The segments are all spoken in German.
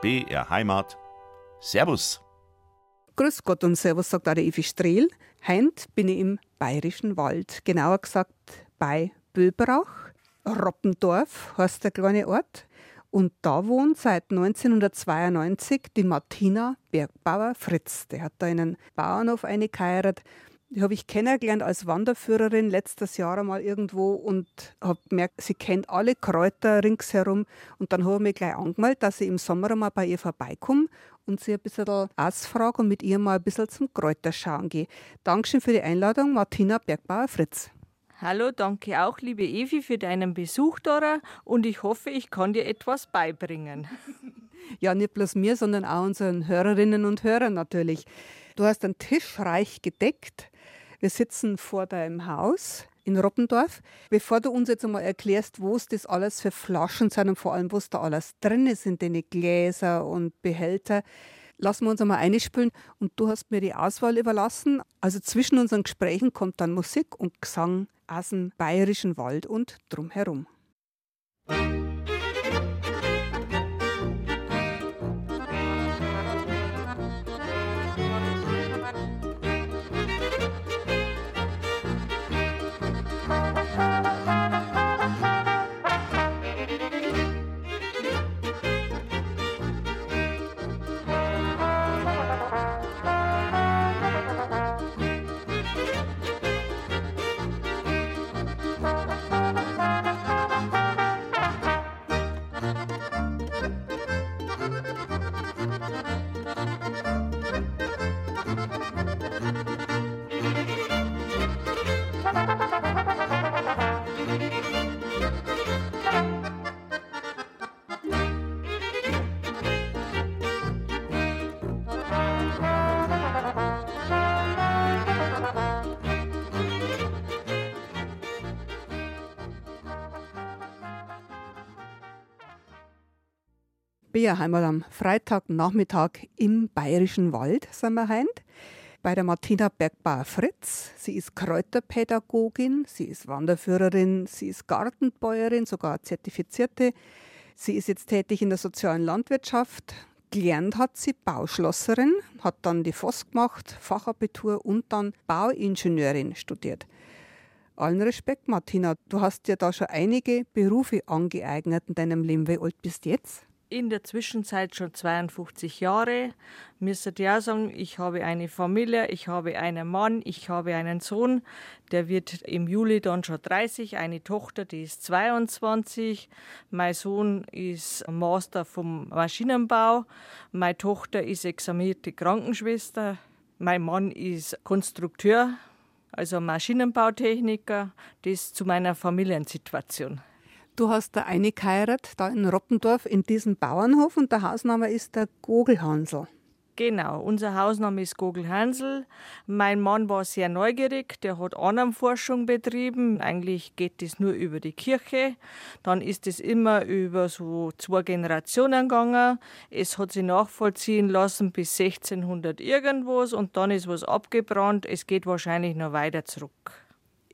BR Heimat. Servus. Grüß Gott und Servus, sagt auch der Evi Strehl. Heint bin ich im Bayerischen Wald, genauer gesagt bei Böbrach. Roppendorf heißt der kleine Ort. Und da wohnt seit 1992 die Martina Bergbauer Fritz. Der hat da einen Bauernhof eingeheiratet. Die habe ich kennengelernt als Wanderführerin letztes Jahr einmal irgendwo und habe gemerkt, sie kennt alle Kräuter ringsherum. Und dann habe ich mich gleich angemeldet, dass ich im Sommer mal bei ihr vorbeikomme und sie ein bisschen ausfrage und mit ihr mal ein bisschen zum Kräuterschauen gehe. Dankeschön für die Einladung, Martina Bergbauer Fritz. Hallo, danke auch, liebe Evi, für deinen Besuch, Dora. Und ich hoffe, ich kann dir etwas beibringen. Ja, nicht bloß mir, sondern auch unseren Hörerinnen und Hörern natürlich. Du hast einen Tisch reich gedeckt. Wir sitzen vor deinem Haus in Roppendorf. Bevor du uns jetzt einmal erklärst, wo es das alles für Flaschen sind und vor allem, was da alles drin ist in den Gläser und Behälter, lassen wir uns einmal einspielen. Und du hast mir die Auswahl überlassen. Also zwischen unseren Gesprächen kommt dann Musik und Gesang aus dem bayerischen Wald und drumherum. bin ja einmal am Freitagnachmittag im Bayerischen Wald, sind wir heint, bei der Martina Bergbauer Fritz. Sie ist Kräuterpädagogin, sie ist Wanderführerin, sie ist Gartenbäuerin, sogar zertifizierte. Sie ist jetzt tätig in der sozialen Landwirtschaft. Gelernt hat sie Bauschlosserin, hat dann die FOS gemacht, Fachabitur und dann Bauingenieurin studiert. Allen Respekt, Martina, du hast dir da schon einige Berufe angeeignet in deinem Leben. Wie alt bist du jetzt? In der Zwischenzeit schon 52 Jahre. Müsste ja sagen, ich habe eine Familie, ich habe einen Mann, ich habe einen Sohn, der wird im Juli dann schon 30, eine Tochter, die ist 22. Mein Sohn ist Master vom Maschinenbau, meine Tochter ist examinierte Krankenschwester, mein Mann ist Konstrukteur, also Maschinenbautechniker. Das zu meiner Familiensituation. Du hast da eine geheiratet, da in Roppendorf, in diesem Bauernhof und der Hausname ist der Gogelhansel. Genau, unser Hausname ist Gogelhansel. Mein Mann war sehr neugierig, der hat Annahmforschung betrieben. Eigentlich geht das nur über die Kirche. Dann ist es immer über so zwei Generationen gegangen. Es hat sich nachvollziehen lassen bis 1600 irgendwas und dann ist was abgebrannt. Es geht wahrscheinlich noch weiter zurück.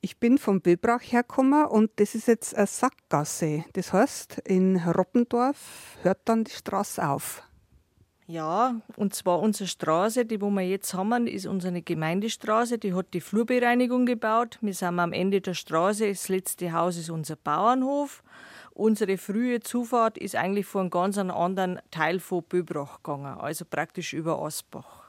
Ich bin von Böbrach hergekommen und das ist jetzt eine Sackgasse. Das heißt, in Roppendorf hört dann die Straße auf. Ja, und zwar unsere Straße, die wo wir jetzt haben, ist unsere Gemeindestraße. Die hat die Flurbereinigung gebaut. Wir sind am Ende der Straße. Das letzte Haus ist unser Bauernhof. Unsere frühe Zufahrt ist eigentlich vor einem ganz anderen Teil von Böbrach gegangen, also praktisch über Asbach.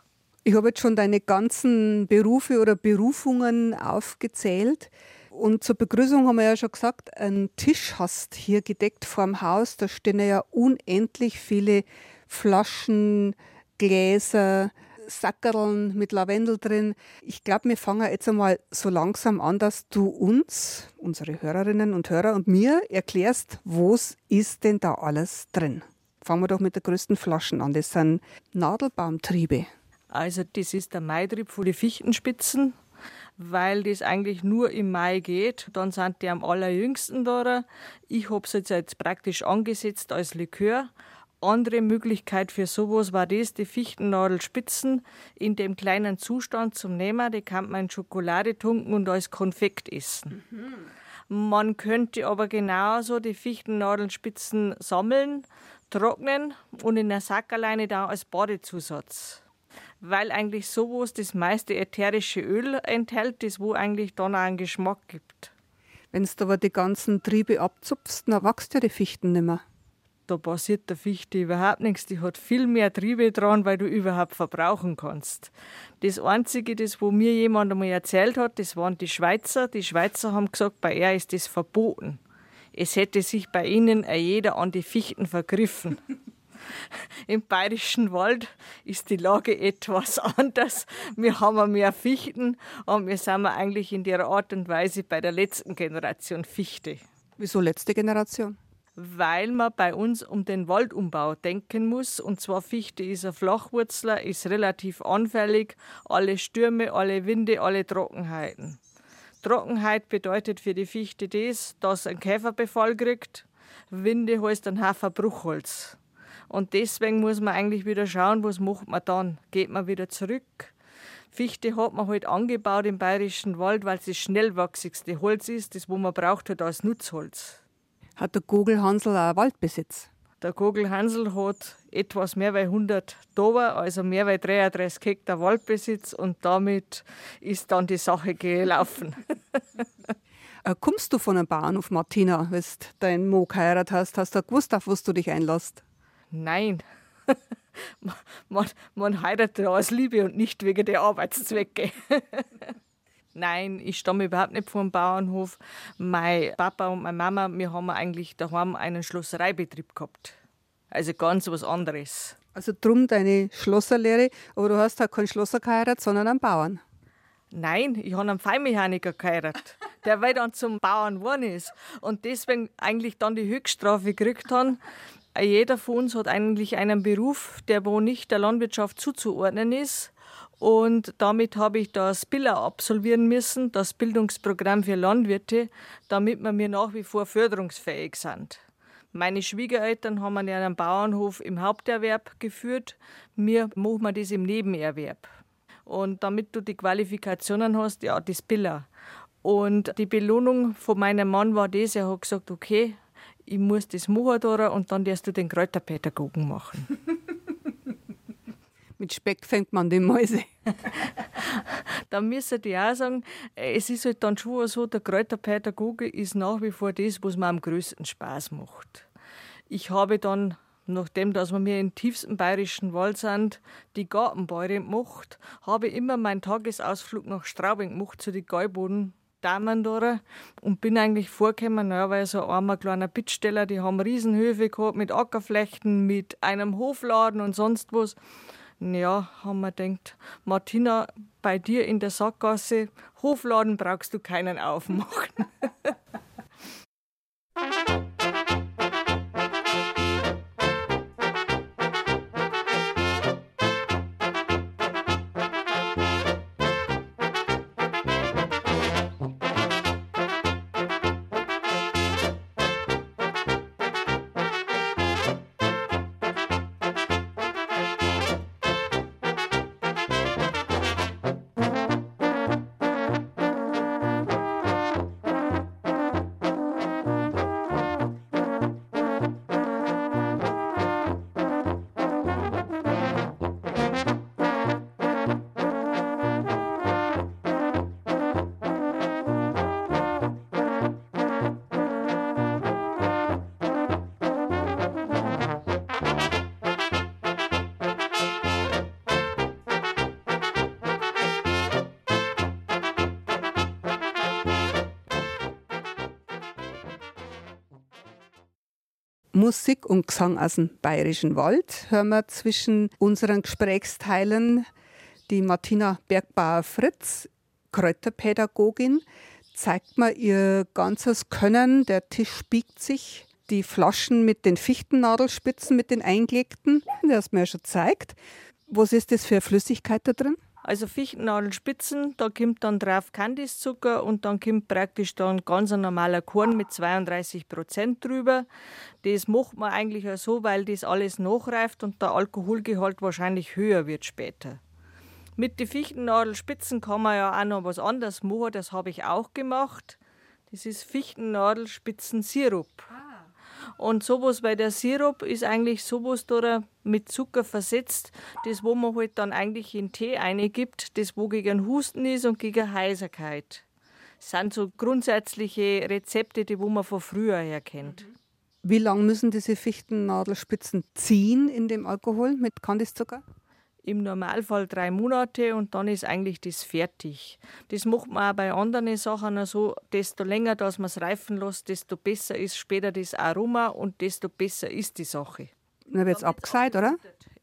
Ich habe jetzt schon deine ganzen Berufe oder Berufungen aufgezählt. Und zur Begrüßung haben wir ja schon gesagt, einen Tisch hast hier gedeckt vorm Haus. Da stehen ja unendlich viele Flaschen, Gläser, Sackerln mit Lavendel drin. Ich glaube, wir fangen jetzt einmal so langsam an, dass du uns, unsere Hörerinnen und Hörer und mir erklärst, was ist denn da alles drin? Fangen wir doch mit der größten Flaschen an. Das sind Nadelbaumtriebe. Also das ist der Maitrieb von den Fichtenspitzen, weil das eigentlich nur im Mai geht. Dann sind die am allerjüngsten da. Ich habe es jetzt, jetzt praktisch angesetzt als Likör. Andere Möglichkeit für sowas war das, die Fichtennadelspitzen in dem kleinen Zustand zum Nehmen. Die kann man in Schokolade tunken und als Konfekt essen. Mhm. Man könnte aber genauso die Fichtennadelspitzen sammeln, trocknen und in der Sackerleine da als Badezusatz. Weil eigentlich sowas das meiste ätherische Öl enthält, das wo eigentlich dann auch einen Geschmack gibt. Wenn du aber die ganzen Triebe abzupfst, dann wächst ja die Fichten nicht mehr. Da passiert der Fichte überhaupt nichts. Die hat viel mehr Triebe dran, weil du überhaupt verbrauchen kannst. Das Einzige, das wo mir jemand einmal erzählt hat, das waren die Schweizer. Die Schweizer haben gesagt, bei er ist das verboten. Es hätte sich bei ihnen jeder an die Fichten vergriffen. Im bayerischen Wald ist die Lage etwas anders. Wir haben mehr Fichten und wir sind eigentlich in der Art und Weise bei der letzten Generation Fichte. Wieso letzte Generation? Weil man bei uns um den Waldumbau denken muss. Und zwar Fichte ist ein Flachwurzler, ist relativ anfällig. Alle Stürme, alle Winde, alle Trockenheiten. Trockenheit bedeutet für die Fichte das, dass ein Käferbefall kriegt. Winde heißt ein Hafer Bruchholz. Und deswegen muss man eigentlich wieder schauen, was macht man dann? Geht man wieder zurück? Fichte hat man halt angebaut im bayerischen Wald, weil es das schnellwachsigste Holz ist, das wo man braucht halt als Nutzholz. Hat der Gogelhansel auch Waldbesitz? Der Gogelhansel hat etwas mehr als 100 Dober, also mehr als 33 Hektar Waldbesitz und damit ist dann die Sache gelaufen. Äh, kommst du von einem Bauernhof, Martina, wenn du deinen Mo geheiratet hast? Hast du gewusst, auf was du dich einlässt? Nein. man, man heiratet aus Liebe und nicht wegen der Arbeitszwecke. Nein, ich stamme überhaupt nicht vom Bauernhof. Mein Papa und meine Mama, wir haben eigentlich daheim einen Schlossereibetrieb gehabt. Also ganz was anderes. Also drum deine Schlosserlehre, aber du hast halt keinen Schlosser geheiratet, sondern einen Bauern. Nein, ich habe einen Feinmechaniker geheiratet, der weil dann zum Bauern geworden ist und deswegen eigentlich dann die Höchststrafe gekriegt hat, jeder von uns hat eigentlich einen Beruf, der wo nicht der Landwirtschaft zuzuordnen ist. Und damit habe ich das BILA absolvieren müssen, das Bildungsprogramm für Landwirte, damit wir mir nach wie vor förderungsfähig sind. Meine Schwiegereltern haben einen, Bauernhof im Haupterwerb geführt, mir machen wir das im Nebenerwerb. Und damit du die Qualifikationen hast, ja, das BILA. Und die Belohnung von meinem Mann war das, er hat gesagt, okay, ich muss das machen und dann darfst du den Kräuterpädagogen machen. Mit Speck fängt man die Mäuse. da müsste ich auch sagen, es ist halt dann schon so, der Kräuterpädagoge ist nach wie vor das, was mir am größten Spaß macht. Ich habe dann, nachdem dass wir mir im tiefsten bayerischen Wald sind, die Gartenbäuerin gemacht, habe immer meinen Tagesausflug nach Straubing gemacht zu den Gäuboden Damen da und bin eigentlich vorgekommen, ja, weil so ein armer kleiner Bittsteller, die haben Riesenhöfe gehabt mit Ackerflächen, mit einem Hofladen und sonst was. Ja, haben wir gedacht, Martina, bei dir in der Sackgasse, Hofladen brauchst du keinen aufmachen. Musik und Gesang aus dem Bayerischen Wald hören wir zwischen unseren Gesprächsteilen die Martina Bergbauer-Fritz, Kräuterpädagogin, zeigt mir ihr ganzes Können. Der Tisch biegt sich. Die Flaschen mit den Fichtennadelspitzen, mit den eingelegten, das mir ja schon zeigt. Was ist das für Flüssigkeit da drin? Also Fichtennadelspitzen, da kommt dann drauf Kandiszucker und dann kommt praktisch dann ganz ein normaler Korn mit 32 Prozent drüber. Das macht man eigentlich auch so, weil das alles nachreift und der Alkoholgehalt wahrscheinlich höher wird später. Mit den Fichtennadelspitzen kann man ja auch noch was anderes machen, das habe ich auch gemacht. Das ist Fichtennadelspitzensirup. Und sowas, weil der Sirup ist eigentlich sowas da mit Zucker versetzt, das wo man halt dann eigentlich in Tee eingibt, das wo gegen Husten ist und gegen Heiserkeit. Das sind so grundsätzliche Rezepte, die wo man von früher her kennt. Wie lange müssen diese Fichtennadelspitzen ziehen in dem Alkohol mit Kandiszucker? Im Normalfall drei Monate und dann ist eigentlich das fertig. Das macht man auch bei anderen Sachen so, desto länger dass man es reifen lässt, desto besser ist später das Aroma und desto besser ist die Sache. Dann wird es abgeseit, oder?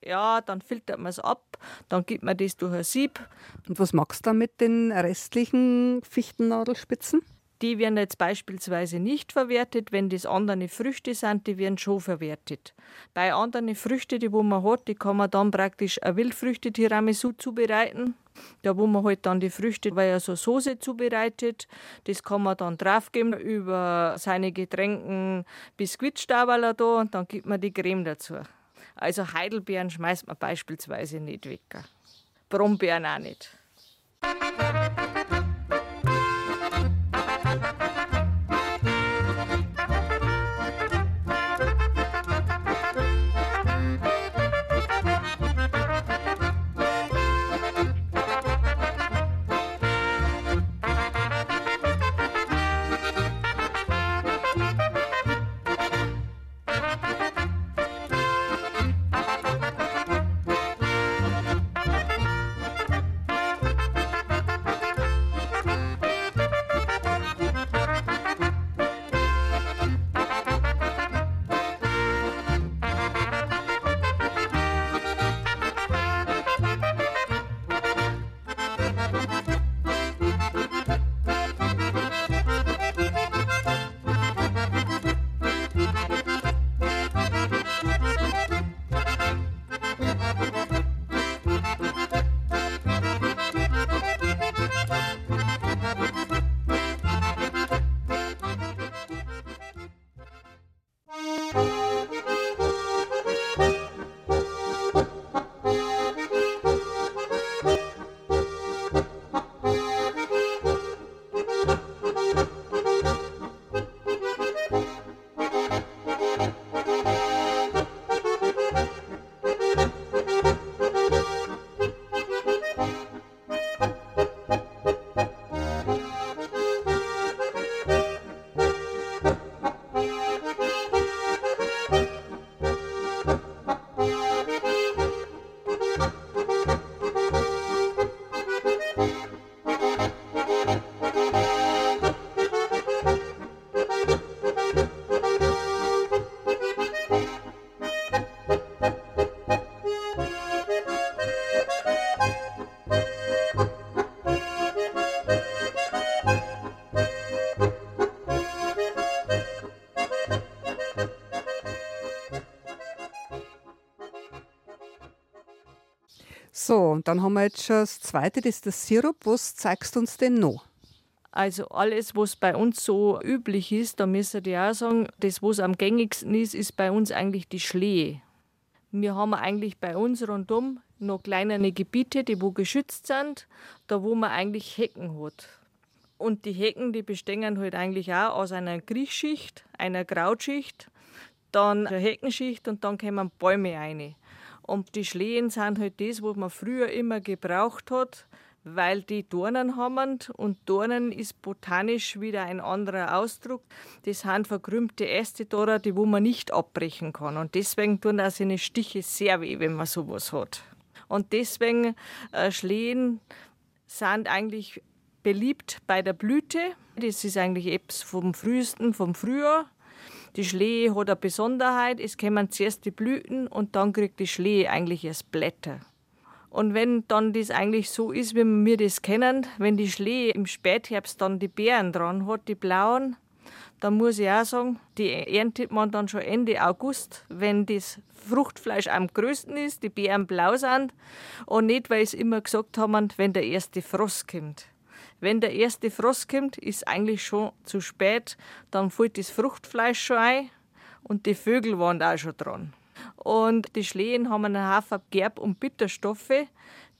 Ja, dann filtert man es ab, dann gibt man das durch ein Sieb. Und was machst du dann mit den restlichen Fichtennadelspitzen? Die werden jetzt beispielsweise nicht verwertet, wenn das andere Früchte sind, die werden schon verwertet. Bei anderen Früchten, die wo man hat, die kann man dann praktisch ein Wildfrüchte-Tiramisu zubereiten. Da wo man halt dann die Früchte, weil er so Soße zubereitet, das kann man dann draufgeben über seine Getränken Biskuitstaberler da und dann gibt man die Creme dazu. Also Heidelbeeren schmeißt man beispielsweise nicht weg. Brombeeren auch nicht. So, und dann haben wir jetzt schon das zweite, das ist der Sirup. Was zeigst du uns denn noch? Also alles, was bei uns so üblich ist, da müssen wir auch sagen, das, was am gängigsten ist, ist bei uns eigentlich die Schlehe. Wir haben eigentlich bei uns rundum noch kleinere Gebiete, die wo geschützt sind, da wo man eigentlich Hecken hat. Und die Hecken, die bestehen halt eigentlich auch aus einer Griechschicht, einer Krautschicht, dann eine Heckenschicht und dann kommen Bäume rein. Und die Schlehen sind halt das, was man früher immer gebraucht hat, weil die Dornen haben. Und Dornen ist botanisch wieder ein anderer Ausdruck. Das sind verkrümmte Äste da, die wo man nicht abbrechen kann. Und deswegen tun auch seine Stiche sehr weh, wenn man sowas hat. Und deswegen äh, Schlehen sind eigentlich beliebt bei der Blüte. Das ist eigentlich etwas vom frühesten, vom Frühjahr. Die Schlehe hat eine Besonderheit, es kommen zuerst die Blüten und dann kriegt die Schlehe eigentlich erst Blätter. Und wenn dann das eigentlich so ist, wie wir das kennen, wenn die Schlehe im Spätherbst dann die Beeren dran hat, die blauen, dann muss ich auch sagen, die erntet man dann schon Ende August, wenn das Fruchtfleisch am größten ist, die Beeren blau sind und nicht, weil es immer gesagt haben, wenn der erste Frost kommt. Wenn der erste Frost kommt, ist eigentlich schon zu spät. Dann fällt das Fruchtfleisch schon ein und die Vögel waren auch schon dran. Und die Schlehen haben einen Haufen Gerb- und Bitterstoffe,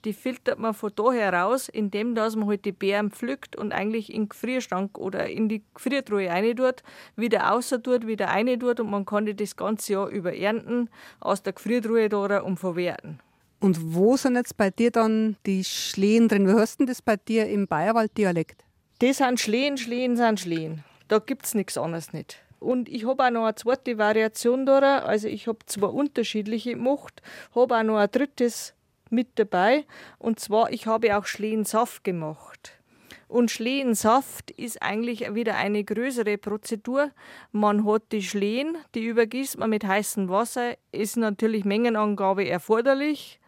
die filtert man von da heraus, indem dass man halt die Beeren pflückt und eigentlich in den Gefrierschrank oder in die Gefriertruhe rein tut, wieder außer tut, wieder rein tut und man kann die das ganze Jahr über ernten, aus der Gefriertruhe da und verwerten. Und wo sind jetzt bei dir dann die Schlehen drin? Wie heißt denn das bei dir im Bayerwald-Dialekt? Das sind Schlehen, Schlehen sind Schlehen. Da gibt es nichts anderes nicht. Und ich habe auch noch eine zweite Variation da. Also ich habe zwei unterschiedliche gemacht, habe auch noch ein drittes mit dabei. Und zwar, ich habe auch Schlehensaft gemacht. Und Schlehensaft ist eigentlich wieder eine größere Prozedur. Man hat die Schlehen, die übergießt man mit heißem Wasser, ist natürlich Mengenangabe erforderlich.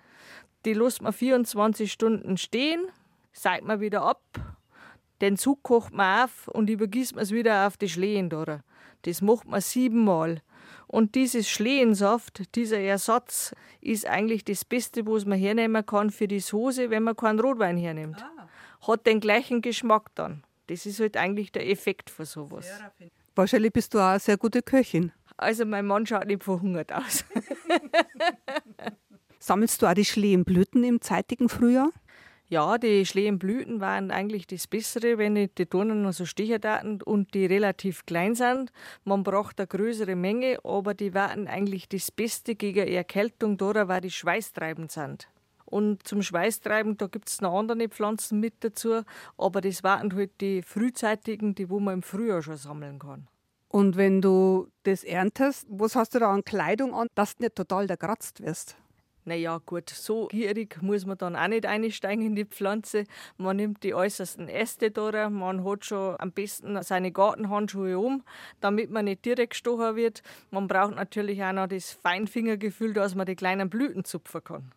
Die lässt man 24 Stunden stehen, seit man wieder ab, den Zug kocht man auf und übergießt man es wieder auf die Schlehen. Das macht man siebenmal. Und dieses Schlehensaft, dieser Ersatz, ist eigentlich das Beste, was man hernehmen kann für die Soße, wenn man keinen Rotwein hernimmt. Ah. Hat den gleichen Geschmack dann. Das ist halt eigentlich der Effekt von sowas. Wahrscheinlich bist du auch eine sehr gute Köchin. Also mein Mann schaut nicht verhungert aus. Sammelst du auch die Schlehenblüten im zeitigen Frühjahr? Ja, die Schlehenblüten waren eigentlich das Bessere, wenn die Dornen noch so Sticherdaten und die relativ klein sind. Man braucht eine größere Menge, aber die waren eigentlich das Beste gegen Erkältung, da weil die schweißtreibend sind. Und zum Schweißtreiben, da gibt es noch andere Pflanzen mit dazu, aber das waren halt die frühzeitigen, die wo man im Frühjahr schon sammeln kann. Und wenn du das erntest, was hast du da an Kleidung an, dass du nicht total gekratzt wirst? Naja, gut, so gierig muss man dann auch nicht einsteigen in die Pflanze. Man nimmt die äußersten Äste da, man hat schon am besten seine Gartenhandschuhe um, damit man nicht direkt gestochen wird. Man braucht natürlich auch noch das Feinfingergefühl, dass man die kleinen Blüten zupfen kann.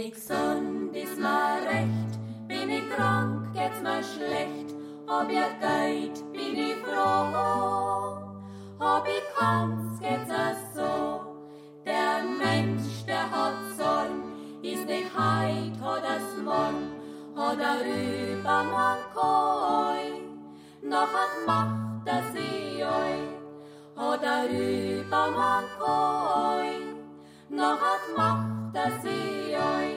Ich gesund, ist mir recht, bin ich krank, geht's mir schlecht, ob ihr geht, bin ich froh, ob ich kann's, geht's mir so, der Mensch, der hat Sorgen, ist nicht heit, es morgen, hat er übermorgen koi, noch hat Macht, dass ich euch, hat er übermorgen koi, noch hat Macht, dass ich euch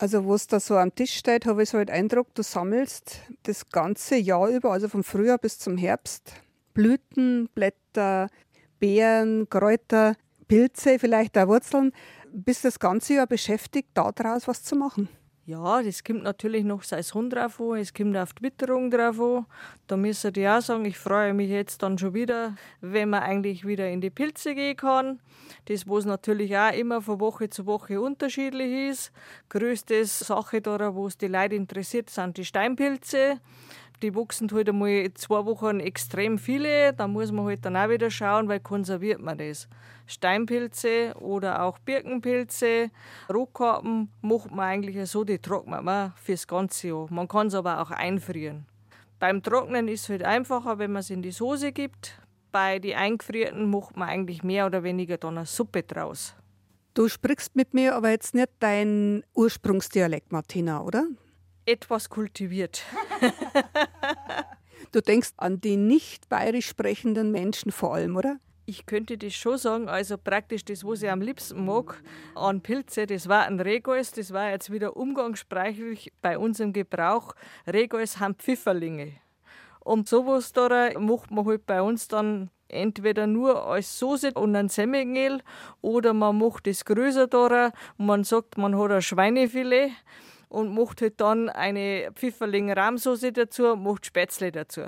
Also, was da so am Tisch steht, habe ich so den Eindruck, du sammelst das ganze Jahr über, also vom Frühjahr bis zum Herbst, Blüten, Blätter, Beeren, Kräuter, Pilze, vielleicht auch Wurzeln. Bist das ganze Jahr beschäftigt, daraus was zu machen? Ja, das kommt natürlich noch Saison drauf an, es kommt auf die Witterung drauf an. Da müssen die auch sagen, ich freue mich jetzt dann schon wieder, wenn man eigentlich wieder in die Pilze gehen kann. Das, was natürlich auch immer von Woche zu Woche unterschiedlich ist. Größte Sache da, wo es die Leute interessiert, sind die Steinpilze. Die wachsen halt einmal zwei Wochen extrem viele. Da muss man halt dann auch wieder schauen, weil konserviert man das. Steinpilze oder auch Birkenpilze, Rohkarpen macht man eigentlich so, die trocknet man fürs ganze Jahr. Man kann es aber auch einfrieren. Beim Trocknen ist es halt einfacher, wenn man es in die Soße gibt. Bei den eingefrierten macht man eigentlich mehr oder weniger dann eine Suppe draus. Du sprichst mit mir aber jetzt nicht dein Ursprungsdialekt, Martina, oder? Etwas kultiviert. du denkst an die nicht bayerisch sprechenden Menschen vor allem, oder? Ich könnte das schon sagen, also praktisch das, was ich am liebsten mag an Pilze, das war ein Regois, das war jetzt wieder umgangssprachlich bei uns im Gebrauch. Regois haben Pfifferlinge. Und sowas da macht man halt bei uns dann entweder nur als Soße und ein Semmelmehl oder man macht das größer da und man sagt, man hat ein Schweinefilet und macht halt dann eine Pfifferling-Rahmsoße dazu macht Spätzle dazu.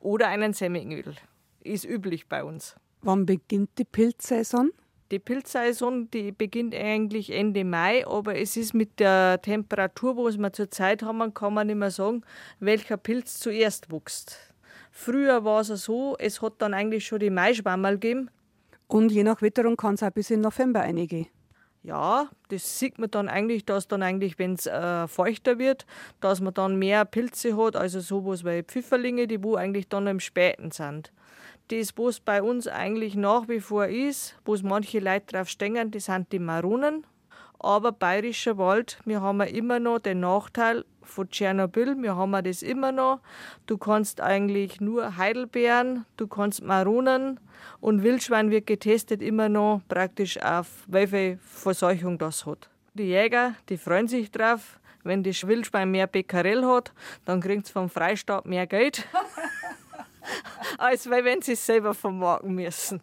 Oder einen Semmelmehl. Ist üblich bei uns. Wann beginnt die Pilzsaison? Die Pilzsaison, die beginnt eigentlich Ende Mai, aber es ist mit der Temperatur, wo wir zurzeit haben, kann man nicht mehr sagen, welcher Pilz zuerst wächst. Früher war es so, es hat dann eigentlich schon die Maischwammerl gegeben. Und je nach Witterung kann es auch bis in November eingehen. Ja, das sieht man dann eigentlich, dass dann eigentlich, wenn es äh, feuchter wird, dass man dann mehr Pilze hat, also sowas wie Pfifferlinge, die wo eigentlich dann im Späten sind. Das, was bei uns eigentlich nach wie vor ist, wo manche Leute drauf stehen, das sind die Maronen. Aber bayerischer Wald, wir haben immer noch den Nachteil von Tschernobyl, wir haben das immer noch. Du kannst eigentlich nur Heidelbeeren, du kannst Maronen und Wildschwein wird getestet immer noch praktisch auf, welche Verseuchung das hat. Die Jäger, die freuen sich drauf. Wenn das Wildschwein mehr Becquerel hat, dann kriegt es vom Freistaat mehr Geld. als wenn sie es selber vermarkten müssen.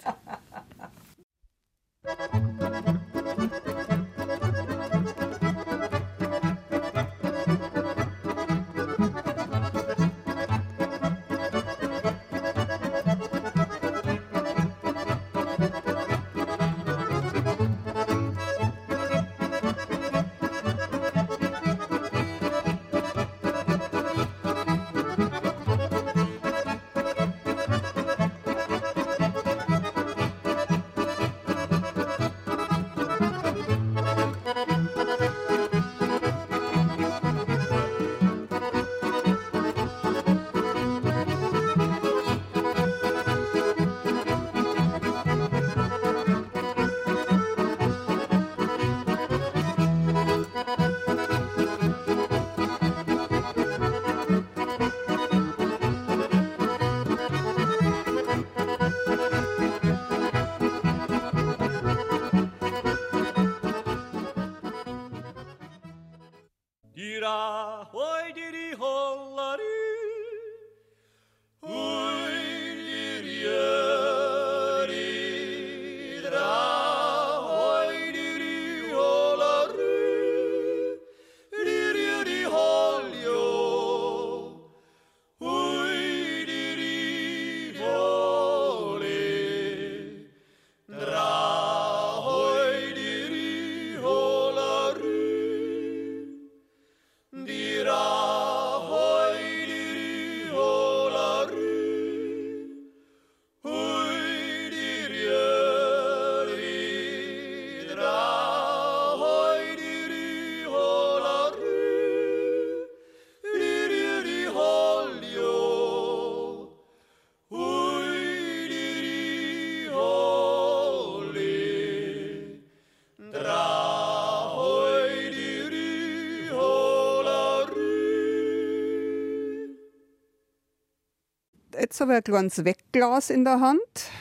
Jetzt habe ich ein kleines Wegglas in der Hand.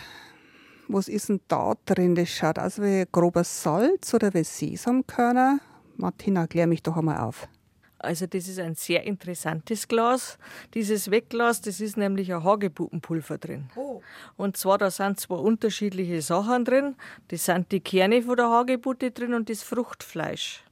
Was ist denn da drin? Das schaut aus wie grobes Salz oder wie Sesamkörner. Martina, klär mich doch einmal auf. Also das ist ein sehr interessantes Glas. Dieses Wegglas, das ist nämlich ein Hagebuttenpulver drin. Oh. Und zwar, da sind zwei unterschiedliche Sachen drin. Das sind die Kerne von der Hagebutte drin und das Fruchtfleisch.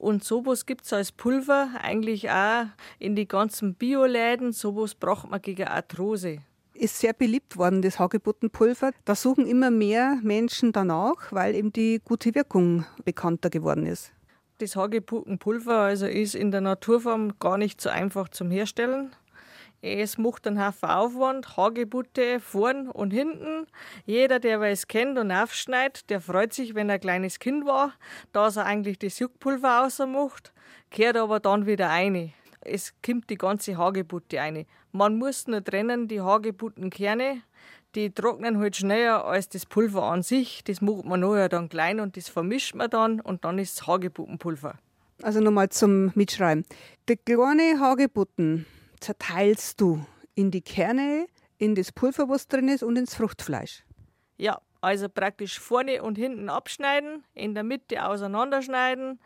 Und sowas gibt es als Pulver eigentlich auch in die ganzen Bioläden. Sowas braucht man gegen Arthrose. Ist sehr beliebt worden, das Hagebuttenpulver. Da suchen immer mehr Menschen danach, weil eben die gute Wirkung bekannter geworden ist. Das Hagebuttenpulver also ist in der Naturform gar nicht so einfach zum Herstellen. Es macht einen Haufen Aufwand, Hagebutte vorn und hinten. Jeder, der es kennt und aufschneidet, der freut sich, wenn er ein kleines Kind war, dass er eigentlich das Juckpulver macht, kehrt aber dann wieder ein. Es kommt die ganze Hagebutte ein. Man muss nur trennen die Hagebuttenkerne. Die trocknen halt schneller als das Pulver an sich. Das macht man nachher dann klein und das vermischt man dann und dann ist es Hagebuttenpulver. Also nochmal zum Mitschreiben. Die kleine Hagebutten zerteilst du in die Kerne, in das Pulver, was drin ist, und ins Fruchtfleisch. Ja, also praktisch vorne und hinten abschneiden, in der Mitte auseinanderschneiden,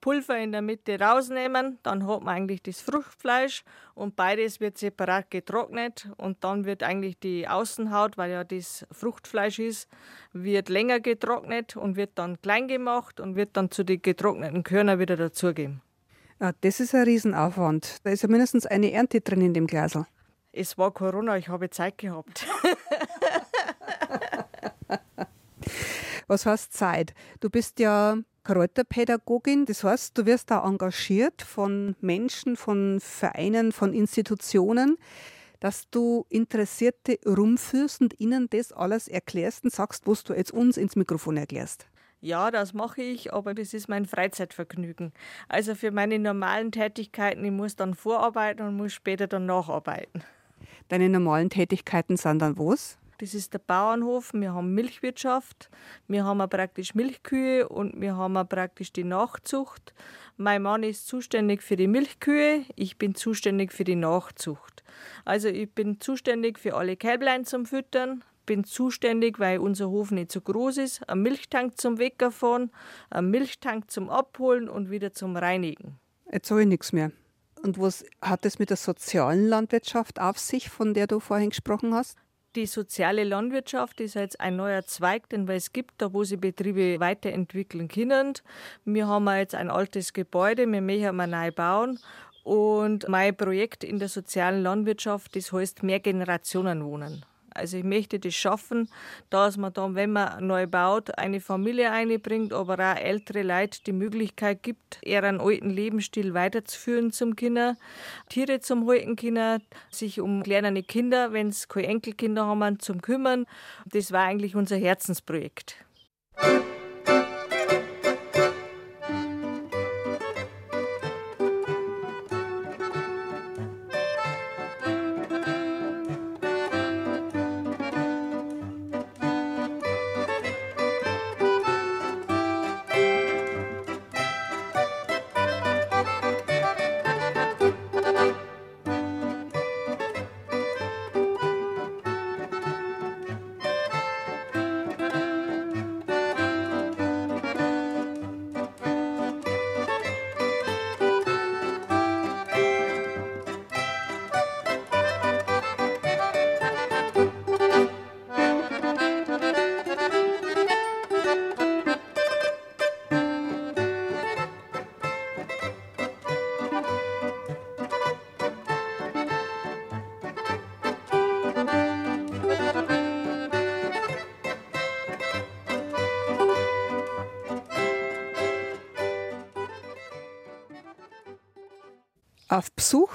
Pulver in der Mitte rausnehmen, dann hat man eigentlich das Fruchtfleisch und beides wird separat getrocknet und dann wird eigentlich die Außenhaut, weil ja das Fruchtfleisch ist, wird länger getrocknet und wird dann klein gemacht und wird dann zu den getrockneten Körnern wieder dazugeben. Ja, das ist ein Riesenaufwand. Da ist ja mindestens eine Ernte drin in dem Glasel. Es war Corona, ich habe Zeit gehabt. Was heißt Zeit? Du bist ja Kräuterpädagogin, das heißt, du wirst da engagiert von Menschen, von Vereinen, von Institutionen, dass du Interessierte rumführst und ihnen das alles erklärst und sagst, was du jetzt uns ins Mikrofon erklärst. Ja, das mache ich, aber das ist mein Freizeitvergnügen. Also für meine normalen Tätigkeiten, ich muss dann vorarbeiten und muss später dann nacharbeiten. Deine normalen Tätigkeiten sind dann was? Das ist der Bauernhof. Wir haben Milchwirtschaft. Wir haben praktisch Milchkühe und wir haben praktisch die Nachzucht. Mein Mann ist zuständig für die Milchkühe. Ich bin zuständig für die Nachzucht. Also ich bin zuständig für alle Kälblein zum Füttern. Bin zuständig, weil unser Hof nicht so groß ist, einen Milchtank zum Wegfahren, einen Milchtank zum Abholen und wieder zum Reinigen. Jetzt habe ich nichts mehr. Und was hat es mit der sozialen Landwirtschaft auf sich, von der du vorhin gesprochen hast? Die soziale Landwirtschaft ist jetzt ein neuer Zweig, den es gibt, da wo sie Betriebe weiterentwickeln können. Wir haben jetzt ein altes Gebäude, wir möchten mal neu bauen. Und mein Projekt in der sozialen Landwirtschaft, das heißt mehr Generationen wohnen. Also ich möchte das schaffen, dass man dann, wenn man neu baut, eine Familie einbringt, aber auch ältere Leute die Möglichkeit gibt, einen alten Lebensstil weiterzuführen zum Kinder, Tiere zum halten Kinder, sich um kleine Kinder, wenn es keine Enkelkinder haben, zum kümmern. Das war eigentlich unser Herzensprojekt.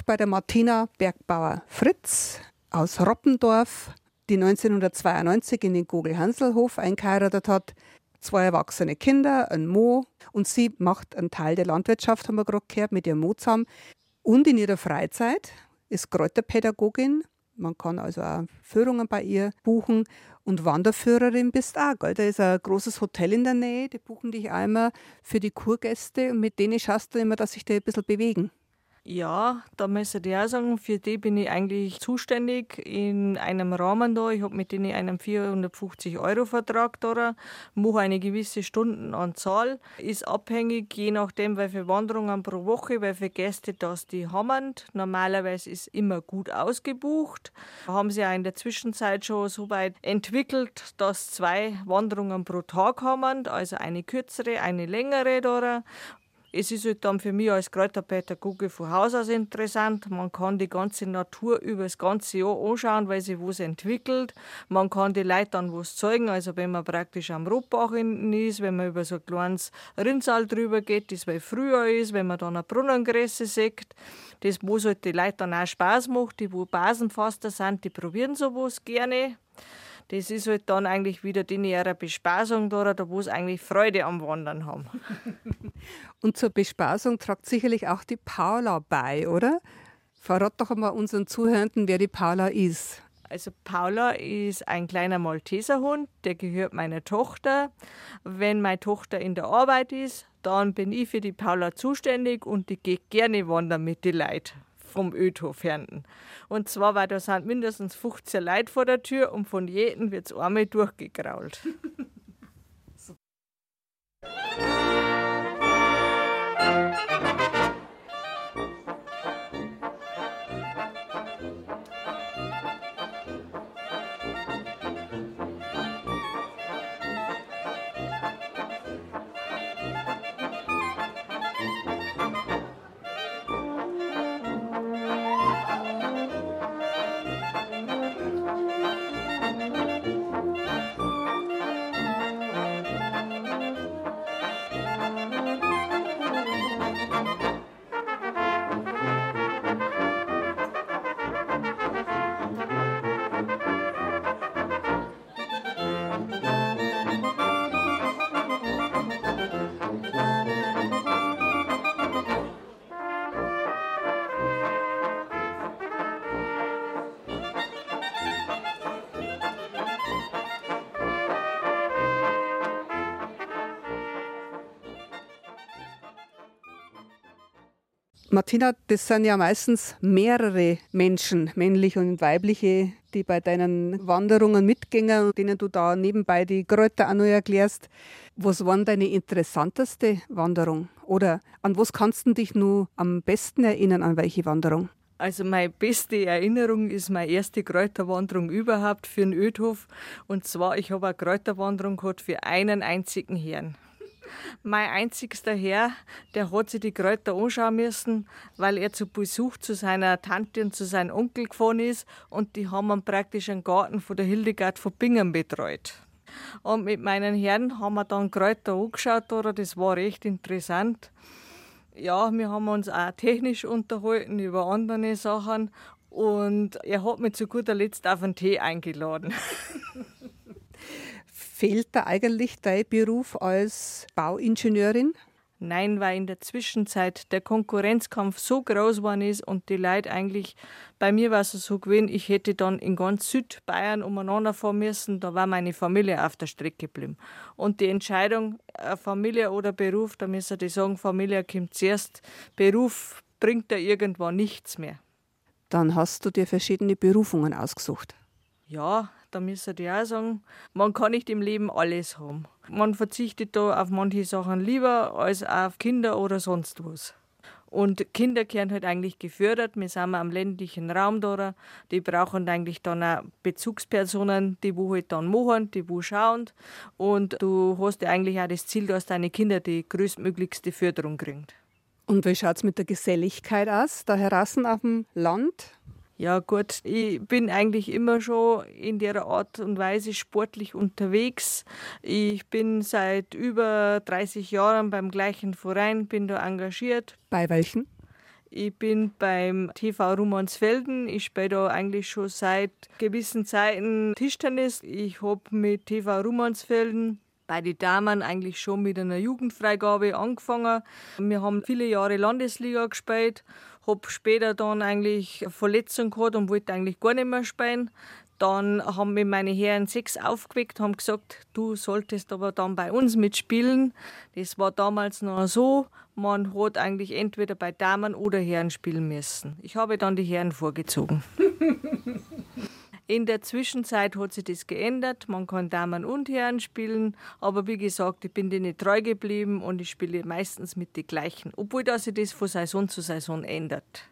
Bei der Martina Bergbauer Fritz aus Roppendorf, die 1992 in den Gogel-Hanselhof eingeheiratet hat. Zwei erwachsene Kinder, ein Mo und sie macht einen Teil der Landwirtschaft, haben wir gerade gehört, mit ihrem Mo zusammen. Und in ihrer Freizeit ist Kräuterpädagogin. Man kann also auch Führungen bei ihr buchen. Und Wanderführerin bist auch, gell? Da ist ein großes Hotel in der Nähe, die buchen dich einmal für die Kurgäste und mit denen schaust du immer, dass sich die ein bisschen bewegen. Ja, da müsste ich auch sagen, für die bin ich eigentlich zuständig in einem Rahmen da. Ich habe mit denen einen 450-Euro-Vertrag da, mache eine gewisse Stundenanzahl. Ist abhängig, je nachdem, welche Wanderungen pro Woche, welche Gäste das die haben. Normalerweise ist immer gut ausgebucht. Haben sie ja in der Zwischenzeit schon so weit entwickelt, dass zwei Wanderungen pro Tag haben, also eine kürzere, eine längere da es ist halt dann für mich als Kräuterpädagoge von Haus aus interessant. Man kann die ganze Natur über das ganze Jahr anschauen, weil sich was entwickelt. Man kann die Leute dann was zeigen. Also wenn man praktisch am Rotbach ist, wenn man über so ein kleines Rinnsal drüber geht, das weil früher ist, wenn man dann eine Brunnengräse sieht, das wo halt die Leute dann auch Spaß macht, die wo Basenfaster sind, die probieren sowas gerne. Das ist halt dann eigentlich wieder die nähere Bespaßung da, da wo es eigentlich Freude am Wandern haben. Und zur Bespaßung tragt sicherlich auch die Paula bei, oder? Verrat doch einmal unseren Zuhörenden, wer die Paula ist. Also Paula ist ein kleiner Malteserhund, der gehört meiner Tochter. Wenn meine Tochter in der Arbeit ist, dann bin ich für die Paula zuständig und die geht gerne wandern mit den Leuten vom Ödhof hinten. Und zwar, weil da sind mindestens 15 Leute vor der Tür und von jedem wird es einmal durchgegrault. Martina, das sind ja meistens mehrere Menschen, männliche und weibliche, die bei deinen Wanderungen und denen du da nebenbei die Kräuter auch noch erklärst. Was war deine interessanteste Wanderung? Oder an was kannst du dich nur am besten erinnern, an welche Wanderung? Also meine beste Erinnerung ist meine erste Kräuterwanderung überhaupt für den Ödhof. Und zwar, ich habe eine Kräuterwanderung gehabt für einen einzigen Herrn mein einzigster Herr, der hat sich die Kräuter anschauen müssen, weil er zu Besuch zu seiner Tante und zu seinem Onkel gefahren ist und die haben ihn praktisch einen Garten von der Hildegard von Bingen betreut. Und mit meinen Herren haben wir dann Kräuter angeschaut, oder? das war recht interessant. Ja, wir haben uns auch technisch unterhalten über andere Sachen und er hat mich zu guter Letzt auf einen Tee eingeladen. Fehlt da eigentlich dein Beruf als Bauingenieurin? Nein, weil in der Zwischenzeit der Konkurrenzkampf so groß geworden ist und die Leute eigentlich, bei mir war es so gewesen, ich hätte dann in ganz Südbayern umeinander fahren müssen, da war meine Familie auf der Strecke geblieben. Und die Entscheidung, äh, Familie oder Beruf, da müssen die sagen, Familie kommt zuerst, Beruf bringt da irgendwann nichts mehr. Dann hast du dir verschiedene Berufungen ausgesucht. Ja, da müsste ich auch sagen, man kann nicht im Leben alles haben. Man verzichtet da auf manche Sachen lieber als auf Kinder oder sonst was. Und Kinder werden halt eigentlich gefördert. Wir sind am ländlichen Raum da. Die brauchen eigentlich dann auch Bezugspersonen, die wo halt dann machen, die wo schauen. Und du hast ja eigentlich auch das Ziel, dass deine Kinder die größtmöglichste Förderung kriegen. Und wie schaut es mit der Geselligkeit aus, da heraus auf dem Land? Ja gut, ich bin eigentlich immer schon in der Art und Weise sportlich unterwegs. Ich bin seit über 30 Jahren beim gleichen Verein, bin da engagiert. Bei welchen? Ich bin beim TV Rumansfelden. Ich spiele da eigentlich schon seit gewissen Zeiten Tischtennis. Ich habe mit TV Rumansfelden bei den Damen eigentlich schon mit einer Jugendfreigabe angefangen. Wir haben viele Jahre Landesliga gespielt habe später dann eigentlich Verletzung gehabt und wollte eigentlich gar nicht mehr spielen. Dann haben mich meine Herren sechs aufgeweckt, haben gesagt, du solltest aber dann bei uns mitspielen. Das war damals noch so, man hat eigentlich entweder bei Damen oder Herren spielen müssen. Ich habe dann die Herren vorgezogen. In der Zwischenzeit hat sich das geändert. Man kann Damen und Herren spielen. Aber wie gesagt, ich bin denen treu geblieben und ich spiele meistens mit den gleichen. Obwohl sich das von Saison zu Saison ändert.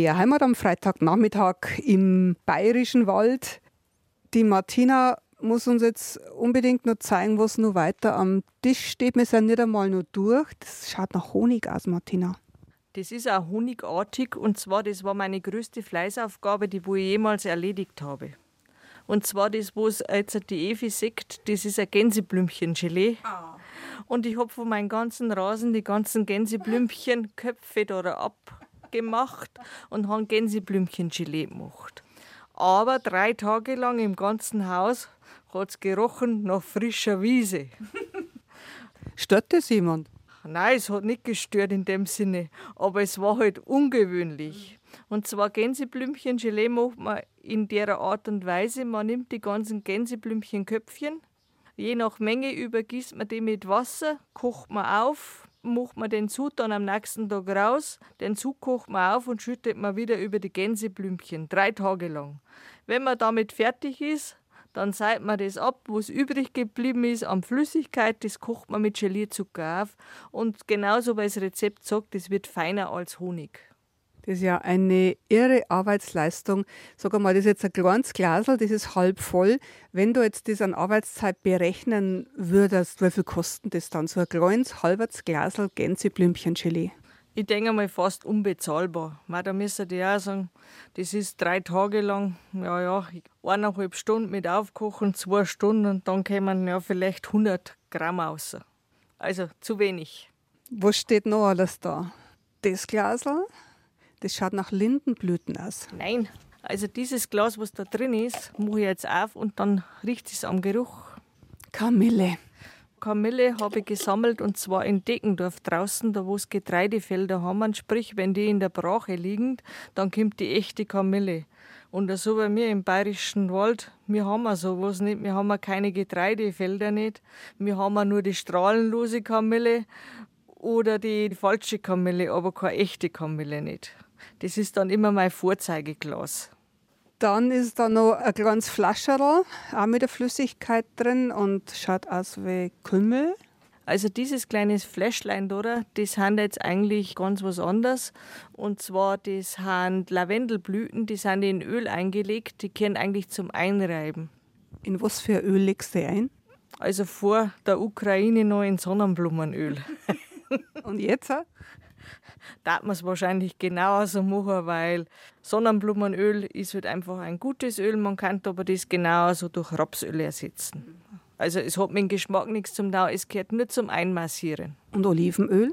BR Heimat am Freitagnachmittag im Bayerischen Wald. Die Martina muss uns jetzt unbedingt noch zeigen, was noch weiter am Tisch steht. Wir sind nicht einmal noch durch. Das schaut nach Honig aus, Martina. Das ist auch honigartig und zwar, das war meine größte Fleißaufgabe, die wo ich jemals erledigt habe. Und zwar das, was jetzt die Evi sagt, das ist ein Gänseblümchen-Gelee. Oh. Und ich habe von meinem ganzen Rasen die ganzen Gänseblümchen-Köpfe da abgemacht und habe Gänseblümchen-Gelee gemacht. Aber drei Tage lang im ganzen Haus hat es gerochen nach frischer Wiese. Stört das jemand? Nein, es hat nicht gestört in dem Sinne, aber es war halt ungewöhnlich. Und zwar Gänseblümchen-Gelee macht man in der Art und Weise, man nimmt die ganzen Gänseblümchenköpfchen, je nach Menge übergießt man die mit Wasser, kocht man auf, macht man den Zug dann am nächsten Tag raus, den Zug kocht man auf und schüttet man wieder über die Gänseblümchen, drei Tage lang. Wenn man damit fertig ist, dann seit man das ab, was übrig geblieben ist an Flüssigkeit, das kocht man mit Gelierzucker auf. Und genauso, weil das Rezept sagt, das wird feiner als Honig. Das ist ja eine irre Arbeitsleistung. Sag einmal, das ist jetzt ein kleines Glasel, das ist halb voll. Wenn du jetzt das an Arbeitszeit berechnen würdest, wie viel kostet das dann? So ein kleines halbes Glasel Gänseblümchen-Gelee ich denke mal fast unbezahlbar. Weil da müsste ich auch sagen, das ist drei Tage lang, ja, ja, eineinhalb Stunden mit Aufkochen, zwei Stunden und dann kommen ja vielleicht 100 Gramm raus. Also zu wenig. Was steht noch alles da? Das Glasel, das schaut nach Lindenblüten aus. Nein, also dieses Glas, was da drin ist, mache ich jetzt auf und dann riecht es am Geruch. Kamille. Kamille habe ich gesammelt und zwar in Deckendorf draußen, da wo es Getreidefelder haben. Sprich, wenn die in der Brache liegen, dann kommt die echte Kamille. Und so bei mir im Bayerischen Wald, wir haben ja sowas nicht. Wir haben keine Getreidefelder nicht. Wir haben nur die strahlenlose Kamille oder die falsche Kamille, aber keine echte Kamille nicht. Das ist dann immer mein Vorzeigeglas. Dann ist da noch ein kleines Flascherl, auch mit der Flüssigkeit drin und schaut aus wie Kümmel. Also dieses kleine Fläschlein, oder? Das sind jetzt eigentlich ganz was anderes. Und zwar, das sind Lavendelblüten, die sind in Öl eingelegt, die können eigentlich zum Einreiben. In was für Öl legst du ein? Also vor der Ukraine noch in Sonnenblumenöl. Und jetzt? Darf man es wahrscheinlich genauso machen, weil Sonnenblumenöl ist halt einfach ein gutes Öl, man kann aber das genauso durch Rapsöl ersetzen. Also es hat mit dem Geschmack nichts zum Tun, es gehört nur zum Einmassieren. Und Olivenöl?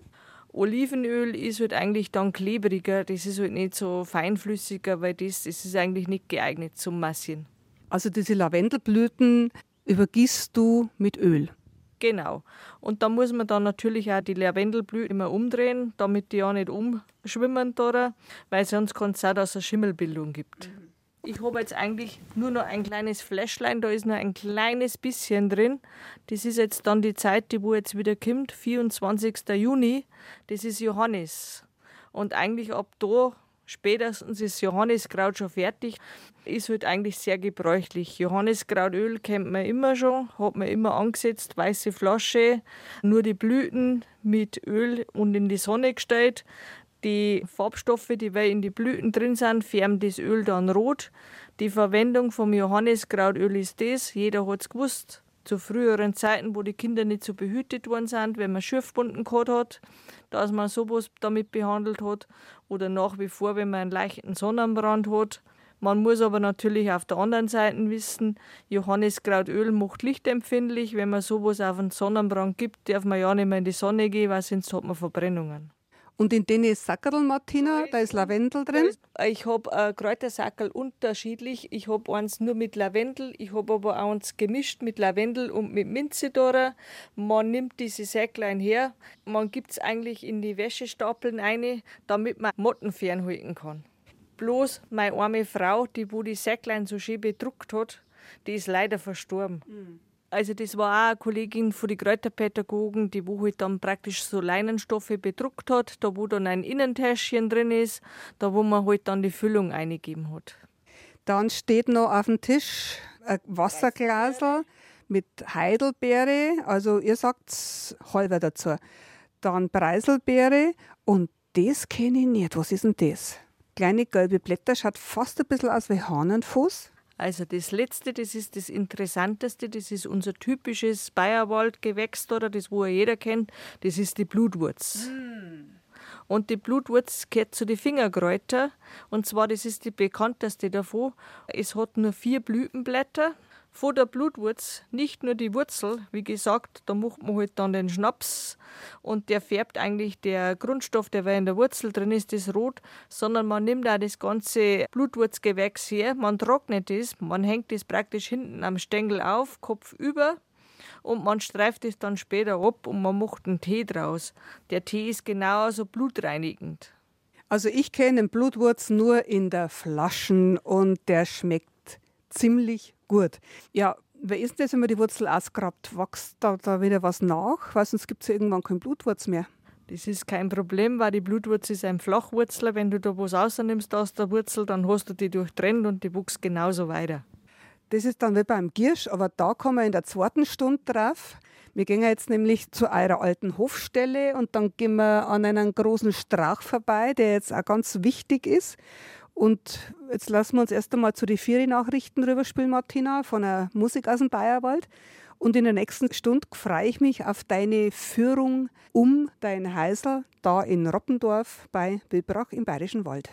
Olivenöl ist halt eigentlich dann klebriger, das ist halt nicht so feinflüssiger, weil das, das ist eigentlich nicht geeignet zum Massieren. Also diese Lavendelblüten übergießt du mit Öl? Genau. Und da muss man dann natürlich auch die Lavendelblüten immer umdrehen, damit die ja nicht umschwimmen, da, weil sonst kann es sein, dass es Schimmelbildung gibt. Mhm. Ich habe jetzt eigentlich nur noch ein kleines Fläschlein, da ist nur ein kleines bisschen drin. Das ist jetzt dann die Zeit, die wo jetzt wieder kommt, 24. Juni. Das ist Johannes. Und eigentlich ab da spätestens ist Johanniskraut schon fertig. Ist halt eigentlich sehr gebräuchlich. Johanniskrautöl kennt man immer schon, hat man immer angesetzt, weiße Flasche, nur die Blüten mit Öl und in die Sonne gestellt. Die Farbstoffe, die in die Blüten drin sind, färben das Öl dann rot. Die Verwendung vom Johanniskrautöl ist das, jeder hat es gewusst, zu früheren Zeiten, wo die Kinder nicht so behütet worden sind, wenn man Schürfwunden gehabt hat, dass man sowas damit behandelt hat. Oder nach wie vor, wenn man einen leichten Sonnenbrand hat. Man muss aber natürlich auf der anderen Seite wissen, Johanniskrautöl macht lichtempfindlich. Wenn man sowas auf einen Sonnenbrand gibt, darf man ja nicht mehr in die Sonne gehen, weil sonst hat man Verbrennungen. Und in denen Sackerl, Martina, da ist Lavendel drin? Ich habe äh, Kräutersackerl unterschiedlich. Ich habe eins nur mit Lavendel, ich habe aber auch eins gemischt mit Lavendel und mit Minze da. Man nimmt diese Säcklein her, man gibt es eigentlich in die Wäschestapeln ein, damit man Motten fernhalten kann. Bloß meine arme Frau, die wo die Säcklein so schön bedruckt hat, die ist leider verstorben. Mhm. Also das war auch eine Kollegin von den Kräuterpädagogen, die wo halt dann praktisch so Leinenstoffe bedruckt hat, da wo dann ein Innentäschchen drin ist, da wo man halt dann die Füllung eingegeben hat. Dann steht noch auf dem Tisch ein Wasserglasel mit Heidelbeere, also ihr sagt halber dazu. Dann Preiselbeere und das kenne ich nicht. Was ist denn das? kleine gelbe Blätter, schaut fast ein bisschen aus wie Hahnenfuß. Also das letzte, das ist das Interessanteste, das ist unser typisches Bayerwaldgewächs oder das, wo jeder kennt, das ist die Blutwurz. Mm. Und die Blutwurz gehört zu den Fingerkräutern. Und zwar, das ist die bekannteste davon. Es hat nur vier Blütenblätter. Von der Blutwurz nicht nur die Wurzel, wie gesagt, da macht man halt dann den Schnaps und der färbt eigentlich der Grundstoff, der in der Wurzel drin ist, das rot, sondern man nimmt auch das ganze Blutwurzgewächs her, man trocknet es, man hängt es praktisch hinten am Stängel auf, Kopf über und man streift es dann später ab und man macht einen Tee draus. Der Tee ist genauso blutreinigend. Also ich kenne Blutwurz nur in der Flaschen und der schmeckt ziemlich gut. Ja, wer ist denn das, wenn man die Wurzel ausgrabt? Wächst da, da wieder was nach? Weil sonst gibt es ja irgendwann keinen Blutwurz mehr. Das ist kein Problem, weil die Blutwurzel ist ein Flachwurzler. Wenn du da was rausnimmst aus der Wurzel, dann hast du die durchtrennt und die wächst genauso weiter. Das ist dann wie beim Giersch, aber da kommen wir in der zweiten Stunde drauf. Wir gehen jetzt nämlich zu eurer alten Hofstelle und dann gehen wir an einen großen Strauch vorbei, der jetzt auch ganz wichtig ist. Und jetzt lassen wir uns erst einmal zu den Vieri-Nachrichten rüberspielen, Martina, von der Musik aus dem Bayerwald. Und in der nächsten Stunde freue ich mich auf deine Führung um dein Heisel da in Roppendorf bei Bilbrach im Bayerischen Wald.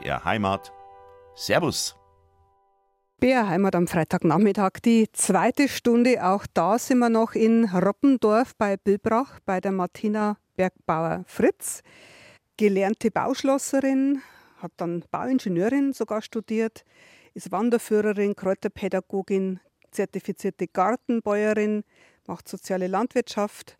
BR Heimat. Servus. BR Heimat am Freitagnachmittag, die zweite Stunde. Auch da sind wir noch in Roppendorf bei Bilbrach bei der Martina Bergbauer Fritz. Gelernte Bauschlosserin, hat dann Bauingenieurin sogar studiert, ist Wanderführerin, Kräuterpädagogin, zertifizierte Gartenbäuerin, macht soziale Landwirtschaft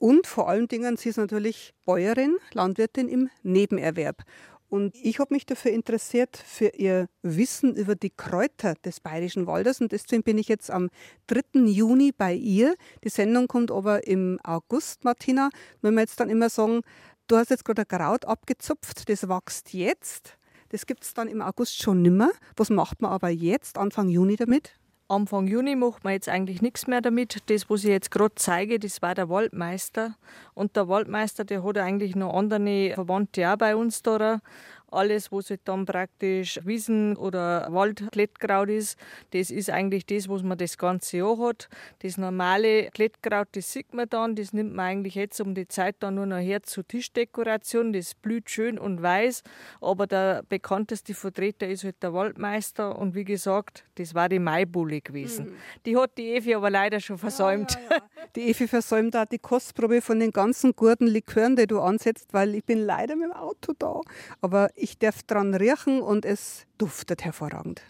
und vor allen Dingen, sie ist natürlich Bäuerin, Landwirtin im Nebenerwerb. Und ich habe mich dafür interessiert, für ihr Wissen über die Kräuter des Bayerischen Waldes. Und deswegen bin ich jetzt am 3. Juni bei ihr. Die Sendung kommt aber im August, Martina. Wenn wir jetzt dann immer sagen, du hast jetzt gerade ein Kraut abgezupft, das wächst jetzt. Das gibt es dann im August schon nimmer. Was macht man aber jetzt, Anfang Juni damit? Anfang Juni macht man jetzt eigentlich nichts mehr damit. Das, was ich jetzt gerade zeige, das war der Waldmeister. Und der Waldmeister, der hat eigentlich noch andere Verwandte auch bei uns da alles, was halt dann praktisch Wiesen- oder Waldklettkraut ist, das ist eigentlich das, was man das ganze Jahr hat. Das normale Klettkraut, das sieht man dann, das nimmt man eigentlich jetzt um die Zeit dann nur noch her zur Tischdekoration. Das blüht schön und weiß, aber der bekannteste Vertreter ist halt der Waldmeister und wie gesagt, das war die Maibulle gewesen. Mhm. Die hat die Evi aber leider schon versäumt. Ja, ja, ja. Die Evi versäumt auch die Kostprobe von den ganzen guten Likören, die du ansetzt, weil ich bin leider mit dem Auto da. Aber ich darf dran riechen und es duftet hervorragend.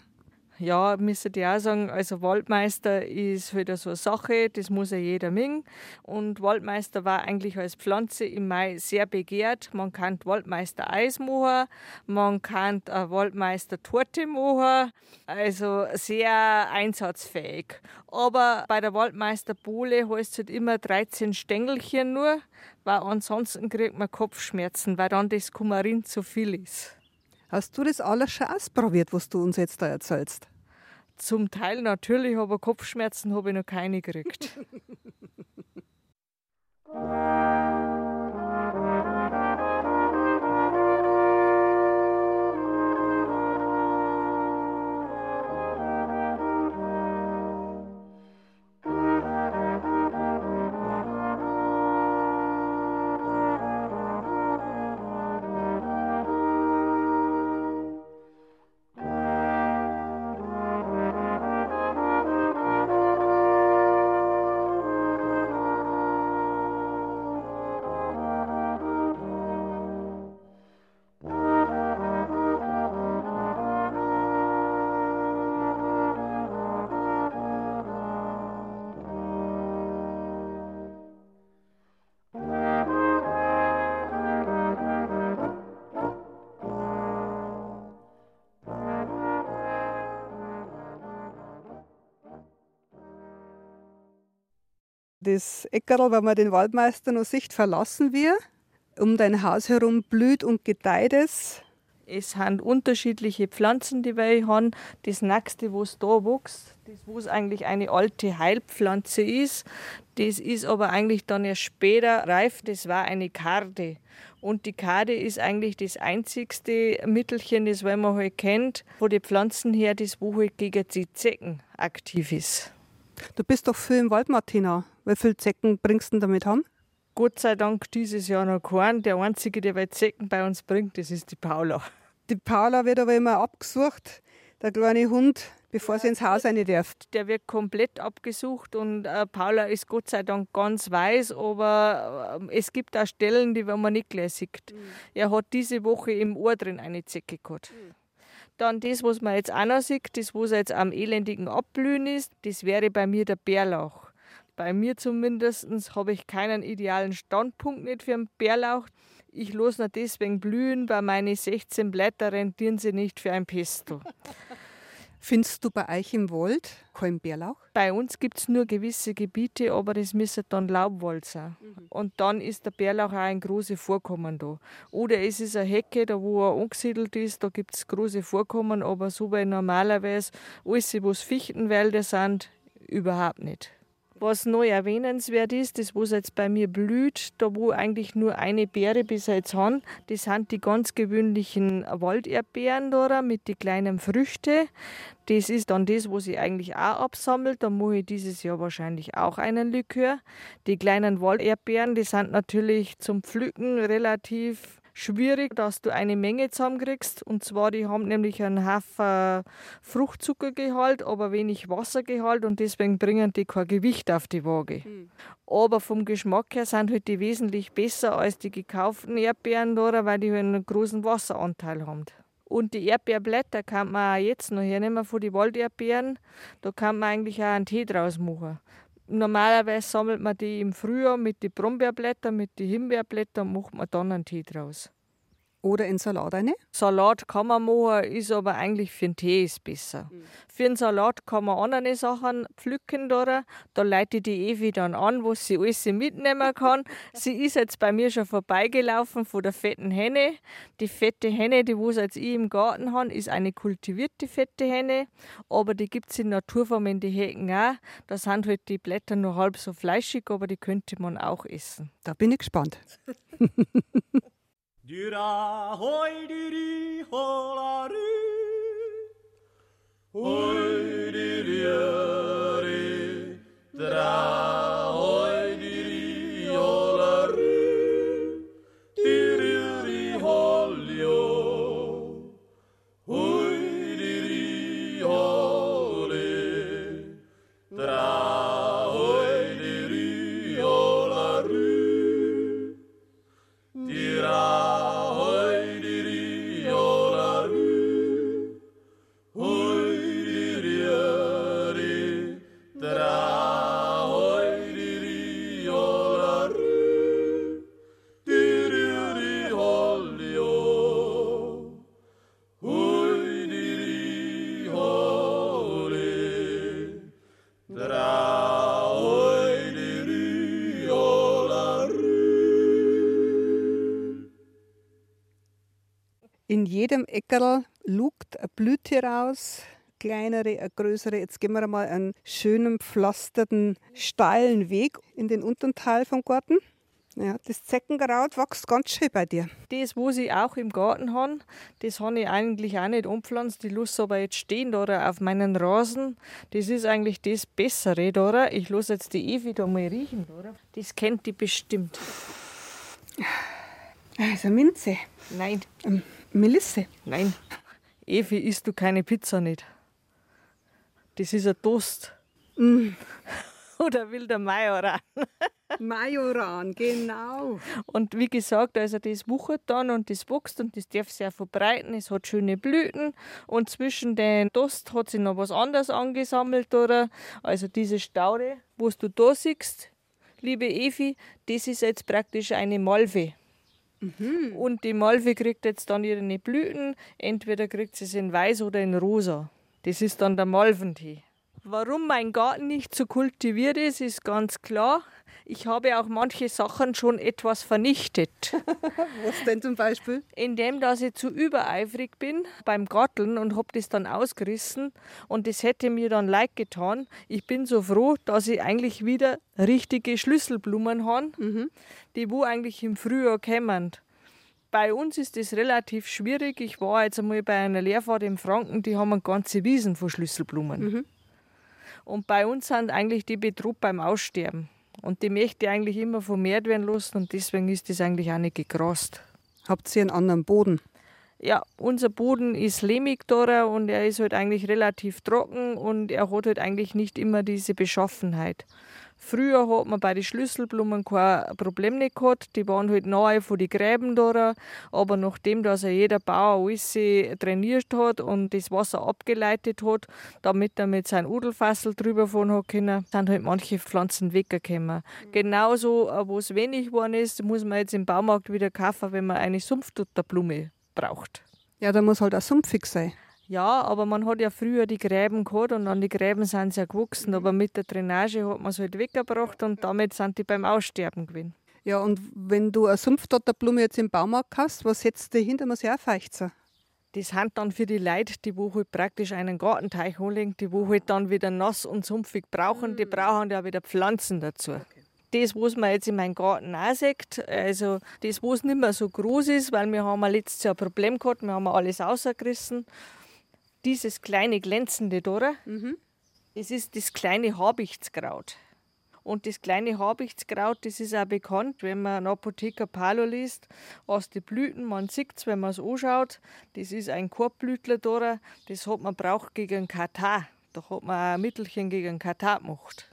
Ja, müsste ich auch sagen, also Waldmeister ist wieder so eine Sache, das muss ja jeder mögen. Und Waldmeister war eigentlich als Pflanze im Mai sehr begehrt. Man kann Waldmeister Eis machen, man kann Waldmeister Torte machen, also sehr einsatzfähig. Aber bei der Waldmeister Bohle heißt es halt immer 13 Stängelchen nur, weil ansonsten kriegt man Kopfschmerzen, weil dann das Kumarin zu viel ist. Hast du das alles schon ausprobiert, was du uns jetzt da erzählst? Zum Teil natürlich, aber Kopfschmerzen habe ich noch keine gekriegt. Das Eckerl, wenn man den Waldmeister noch sieht, verlassen wir. Um dein Haus herum blüht und gedeiht es. Es sind unterschiedliche Pflanzen, die wir haben. Das nächste, was da wächst, das was eigentlich eine alte Heilpflanze ist, das ist aber eigentlich dann erst später reif. Das war eine Karde. Und die Kade ist eigentlich das einzigste Mittelchen, das man halt kennt, wo die Pflanzen her, das wo halt gegen die Zecken aktiv ist. Du bist doch viel im Wald, Martina. Wie viele Zecken bringst du damit haben? Gott sei Dank dieses Jahr noch keinen. Der einzige, der bei Zecken bei uns bringt, das ist die Paula. Die Paula wird aber immer abgesucht, der kleine Hund, bevor sie ins Haus rein darf. Der wird komplett abgesucht und äh, Paula ist Gott sei Dank ganz weiß, aber äh, es gibt auch Stellen, die man nicht gleich sieht. Mhm. Er hat diese Woche im Ohr drin eine Zecke gehabt. Mhm. Dann das, was man jetzt auch noch sieht, das, was jetzt am elendigen Abblühen ist, das wäre bei mir der Bärlauch. Bei mir zumindest habe ich keinen idealen Standpunkt nicht für einen Bärlauch. Ich lasse nur deswegen blühen, weil meine 16 Blätter rentieren sie nicht für ein Pesto. Findest du bei euch im Wald keinen Bärlauch? Bei uns gibt es nur gewisse Gebiete, aber das müsste dann Laubwald sein. Mhm. Und dann ist der Bärlauch auch ein großes Vorkommen da. Oder es ist eine Hecke, da wo er angesiedelt ist, da gibt es große Vorkommen, aber so bei normalerweise alles, was Fichtenwälder sind, überhaupt nicht. Was neu erwähnenswert ist, das was jetzt bei mir blüht, da wo eigentlich nur eine Beere bis jetzt haben, das sind die ganz gewöhnlichen Walderdbeeren da mit den kleinen Früchten. Das ist dann das, was ich eigentlich auch absammelt. Da mache ich dieses Jahr wahrscheinlich auch einen Likör. Die kleinen Walderdbeeren, die sind natürlich zum Pflücken relativ schwierig, dass du eine Menge zusammenkriegst. Und zwar, die haben nämlich einen Haufen Fruchtzuckergehalt, aber wenig Wassergehalt und deswegen bringen die kein Gewicht auf die Waage. Mhm. Aber vom Geschmack her sind halt die wesentlich besser als die gekauften Erdbeeren, weil die halt einen großen Wasseranteil haben. Und die Erdbeerblätter kann man auch jetzt noch hernehmen von den Walderdbeeren. Da kann man eigentlich auch einen Tee draus machen. Normalerweise sammelt man die im Frühjahr mit den Brombeerblättern, mit den Himbeerblättern und macht man dann einen Tee draus. Oder in Salat eine? Salat kann man machen, ist aber eigentlich für den Tee ist besser. Mhm. Für den Salat kann man andere Sachen pflücken. Da, da leite die Evi dann an, wo sie alles mitnehmen kann. sie ist jetzt bei mir schon vorbeigelaufen von der fetten Henne. Die fette Henne, die wo jetzt ich im Garten habe, ist eine kultivierte fette Henne. Aber die gibt es in Naturform in die Hecken auch. Da sind halt die Blätter nur halb so fleischig, aber die könnte man auch essen. Da bin ich gespannt. Dura hoi diri holaru Hoi diri Dra Eckerl lugt eine Blüte raus, kleinere, eine größere. Jetzt gehen wir mal einen schönen, pflasterten, steilen Weg in den unteren Teil vom Garten. Ja, das Zeckenkraut wächst ganz schön bei dir. Das, was ich auch im Garten habe, das habe ich eigentlich auch nicht umpflanzt. Die lasse aber jetzt stehen da auf meinen Rasen. Das ist eigentlich das Bessere da. Ich lasse jetzt die Evi da mal riechen. Da. Das kennt die bestimmt. Also Minze. Nein. Ähm, Melisse? Nein. Evi, isst du keine Pizza nicht? Das ist ein Toast. Mm. Oder will der Majoran? Majoran, genau. Und wie gesagt, also das wuchert dann und das wächst und das darf sich auch verbreiten. Es hat schöne Blüten und zwischen den Dost hat sich noch was anderes angesammelt. Oder? Also diese Staude, was du da siehst, liebe Evi, das ist jetzt praktisch eine Malve. Mhm. Und die Malve kriegt jetzt dann ihre Blüten. Entweder kriegt sie es in weiß oder in rosa. Das ist dann der Malventee. Warum mein Garten nicht so kultiviert ist, ist ganz klar. Ich habe auch manche Sachen schon etwas vernichtet. Was denn zum Beispiel? Indem, dass ich zu übereifrig bin beim Garteln und habe das dann ausgerissen und das hätte mir dann leid getan. Ich bin so froh, dass ich eigentlich wieder richtige Schlüsselblumen habe, die wo eigentlich im Frühjahr kommen. Bei uns ist das relativ schwierig. Ich war jetzt einmal bei einer Lehrfahrt in Franken, die haben eine ganze Wiesen von Schlüsselblumen. Und bei uns sind eigentlich die bedroht beim Aussterben. Und die möchte ich eigentlich immer vermehrt werden lassen und deswegen ist das eigentlich auch nicht gegrast. Habt ihr einen anderen Boden? Ja, unser Boden ist lehmig da und er ist halt eigentlich relativ trocken und er hat halt eigentlich nicht immer diese Beschaffenheit. Früher hat man bei den Schlüsselblumen kein Problem nicht gehabt, die waren halt nahe von den Gräben da, aber nachdem dass er jeder Bauer alles trainiert hat und das Wasser abgeleitet hat, damit er mit seinem Udelfassel drüber fahren hat können, sind halt manche Pflanzen weggekommen. Genauso, äh, wo es wenig geworden ist, muss man jetzt im Baumarkt wieder kaufen, wenn man eine Sumpftutterblume braucht. Ja, da muss halt auch sumpfig sein. Ja, aber man hat ja früher die Gräben gehabt und an die Gräben sind sie ja gewachsen, aber mit der Drainage hat man es halt weggebracht und damit sind die beim Aussterben gewesen. Ja, und wenn du eine Sumpfdotterblume jetzt im Baumarkt hast, was setzt du hinter? Muss ja auch feucht sein. Das sind dann für die Leute, die wo halt praktisch einen Gartenteich anlegen, die wo halt dann wieder nass und sumpfig brauchen, die brauchen ja wieder Pflanzen dazu. Das, was man jetzt in meinem Garten auch sieht, also das, was nicht mehr so groß ist, weil wir haben letztes Jahr ein Problem gehabt, wir haben alles rausgerissen. Dieses kleine glänzende da, das ist das kleine Habichtskraut. Und das kleine Habichtskraut, das ist auch bekannt, wenn man einen Apotheker Palo liest, aus den Blüten, man sieht es, wenn man es anschaut, das ist ein Korbblütler da, das hat man braucht gegen Katar. Da hat man ein Mittelchen gegen Katar gemacht.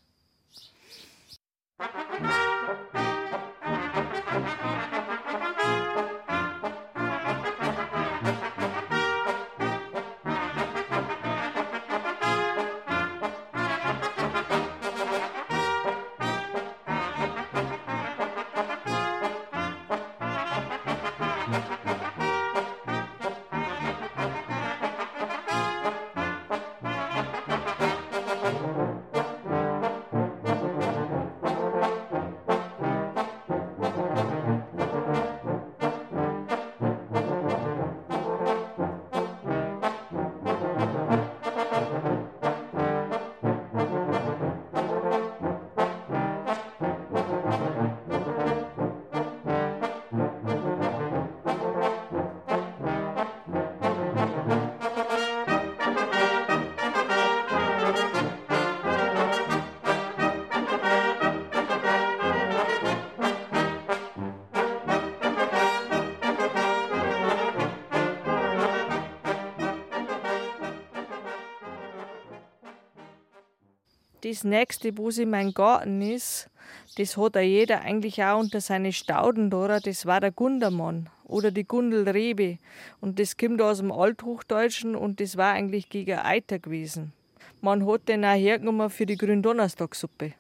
Das nächste, was in meinem Garten ist, das hat ja jeder eigentlich auch unter seine Stauden da, das war der Gundermann oder die Gundelrebe. Und das kommt aus dem Althochdeutschen und das war eigentlich gegen Eiter gewesen. Man hat den auch hergenommen für die Gründonnerstagsuppe.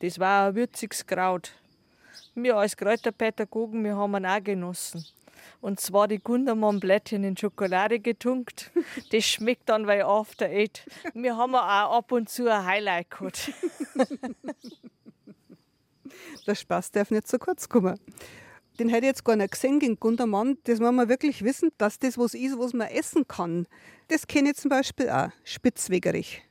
Das war ein würziges Kraut. Wir als Kräuterpädagogen, wir haben ihn auch genossen. Und zwar die Gundermann-Blättchen in Schokolade getunkt. Das schmeckt dann wie After Eight. Wir haben auch ab und zu ein Highlight gehabt. Der Spaß darf nicht zu kurz kommen. Den hätte ich jetzt gar nicht gesehen, den Gundermann. Das muss man wirklich wissen, dass das was ist, was man essen kann. Das kenne ich zum Beispiel auch. Spitzwegerich.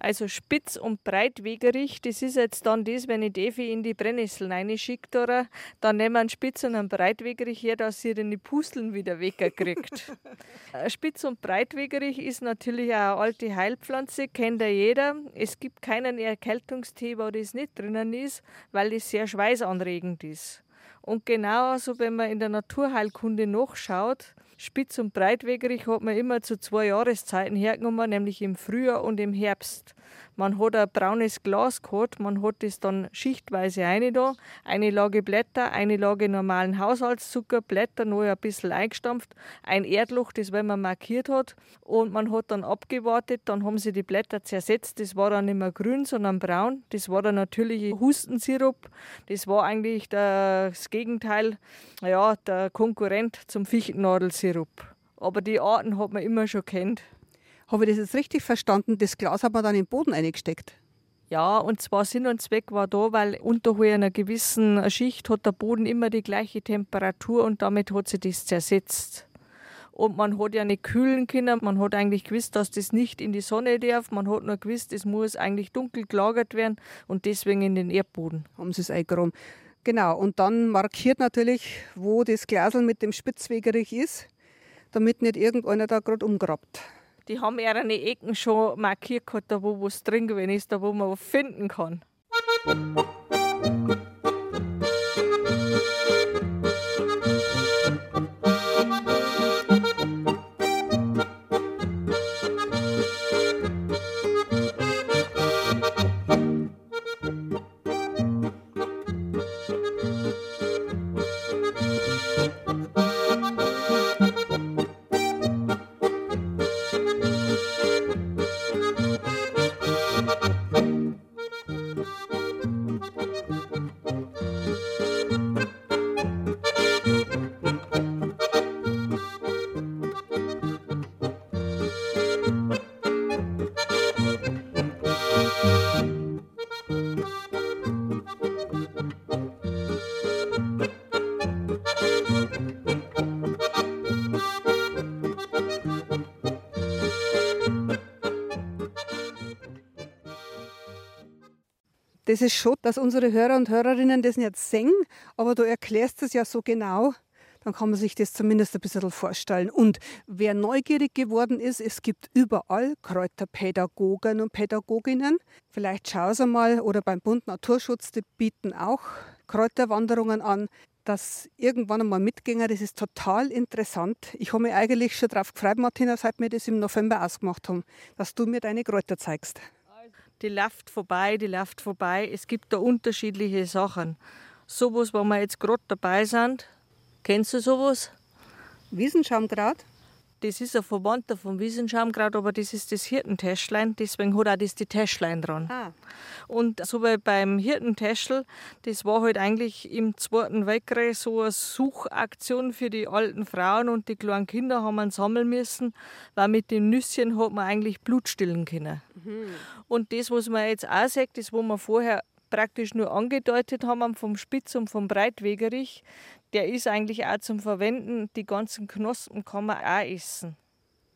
Also Spitz- und Breitwegerich, das ist jetzt dann das, wenn ich Devi in die Brennnesseln reinschicke, dann nehmen wir einen Spitz- und einen Breitwegerich her, dass sie die Pusteln wieder wegkriegt. Ein Spitz- und Breitwegerich ist natürlich auch eine alte Heilpflanze, kennt ja jeder. Es gibt keinen Erkältungstee, wo das nicht drinnen ist, weil das sehr schweißanregend ist. Und genauso, wenn man in der Naturheilkunde nachschaut, Spitz- und Breitwegerich hat man immer zu zwei Jahreszeiten hergenommen, nämlich im Frühjahr und im Herbst. Man hat ein braunes Glas gehabt, man hat das dann schichtweise eine da, eine Lage Blätter, eine Lage normalen Haushaltszucker, Blätter noch ein bisschen eingestampft, ein Erdloch, das wenn man markiert hat. Und man hat dann abgewartet, dann haben sie die Blätter zersetzt, das war dann nicht mehr grün, sondern braun, das war der natürliche Hustensirup, das war eigentlich das Gegenteil, ja, der Konkurrent zum Fichtennadelsirup. Aber die Arten hat man immer schon kennt. Habe ich das jetzt richtig verstanden? Das Glas hat man dann in den Boden eingesteckt. Ja, und zwar Sinn und Zweck war da, weil unterhalb einer gewissen Schicht hat der Boden immer die gleiche Temperatur und damit hat sich das zersetzt. Und man hat ja nicht kühlen können, man hat eigentlich gewusst, dass das nicht in die Sonne darf, man hat nur gewusst, es muss eigentlich dunkel gelagert werden und deswegen in den Erdboden. Haben sie es eingeräumt. Genau, und dann markiert natürlich, wo das Glasel mit dem Spitzwegerich ist, damit nicht irgendeiner da gerade umgrabt. Die haben ihre Ecken schon markiert gehabt, da wo was drin gewesen ist, da wo man was finden kann. Das ist schon, dass unsere Hörer und Hörerinnen das nicht sehen, aber du erklärst es ja so genau, dann kann man sich das zumindest ein bisschen vorstellen. Und wer neugierig geworden ist, es gibt überall Kräuterpädagogen und Pädagoginnen. Vielleicht schau sie mal oder beim Bund Naturschutz, die bieten auch Kräuterwanderungen an. Das irgendwann einmal mitgänger, das ist total interessant. Ich habe mich eigentlich schon darauf gefreut, Martina, seit wir das im November ausgemacht haben, dass du mir deine Kräuter zeigst die läuft vorbei, die läuft vorbei. Es gibt da unterschiedliche Sachen. Sowas, wo wir jetzt gerade dabei sind. Kennst du sowas? Wiesenschaumkraut? Das ist ein Verwandter vom Wiesenschaumkraut, aber das ist das Hirtentäschlein, deswegen hat auch das die Täschlein dran. Ah. Und so wie beim Hirtentäschel, das war halt eigentlich im Zweiten Weltkrieg so eine Suchaktion für die alten Frauen und die kleinen Kinder haben man sammeln müssen, weil mit den Nüsschen hat man eigentlich Blut stillen können. Mhm. Und das, was man jetzt auch sagt, das, wo man vorher praktisch nur angedeutet haben vom Spitz und vom Breitwegerich, der ist eigentlich auch zum Verwenden. Die ganzen Knospen kann man auch essen.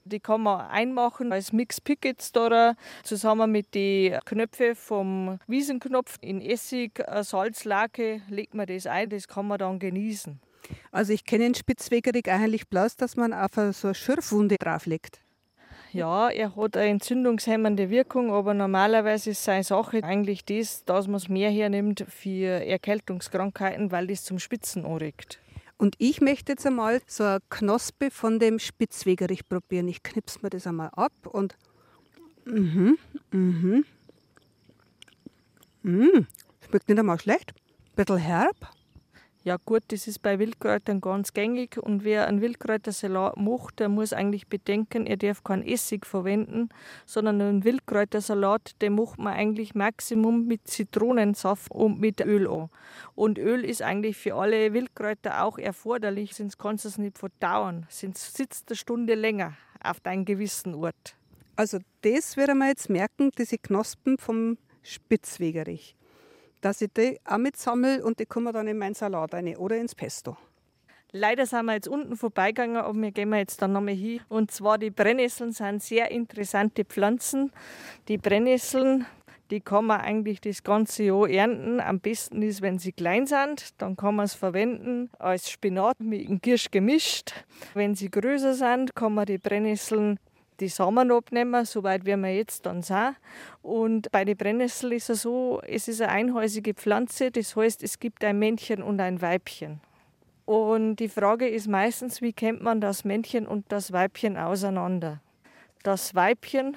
Die kann man einmachen als Mix Pickets da zusammen mit den Knöpfen vom Wiesenknopf in Essig, Salzlake legt man das ein, das kann man dann genießen. Also ich kenne den Spitzwegerig eigentlich bloß, dass man auf so eine Schürfwunde drauflegt. Ja, er hat eine entzündungshemmende Wirkung, aber normalerweise ist seine Sache eigentlich das, dass man es mehr hernimmt für Erkältungskrankheiten, weil das zum Spitzen anregt. Und ich möchte jetzt einmal so eine Knospe von dem Spitzwegerich probieren. Ich knipse mir das einmal ab und. Mhm, mhm. Mhm. Schmeckt nicht einmal schlecht. Ein bisschen herb. Ja gut, das ist bei Wildkräutern ganz gängig und wer einen Wildkräutersalat macht, der muss eigentlich bedenken, er darf keinen Essig verwenden, sondern einen Wildkräutersalat, den macht man eigentlich Maximum mit Zitronensaft und mit Öl an. Und Öl ist eigentlich für alle Wildkräuter auch erforderlich, sonst kannst du es nicht verdauern, sonst sitzt eine Stunde länger auf deinem gewissen Ort. Also das werden wir jetzt merken, diese Knospen vom Spitzwegerich dass ich die auch mitsammle und die kommen dann in meinen Salat rein oder ins Pesto. Leider sind wir jetzt unten vorbeigegangen, aber wir gehen jetzt dann nochmal hin. Und zwar die Brennnesseln sind sehr interessante Pflanzen. Die Brennnesseln, die kann man eigentlich das ganze Jahr ernten. Am besten ist, wenn sie klein sind. Dann kann man es verwenden als Spinat mit dem Kirsch gemischt. Wenn sie größer sind, kann man die Brennnesseln die Samen abnehmen, soweit wie wir jetzt dann sind. Und bei den Brennnesseln ist es so, es ist eine einhäusige Pflanze, das heißt, es gibt ein Männchen und ein Weibchen. Und die Frage ist meistens, wie kennt man das Männchen und das Weibchen auseinander? Das Weibchen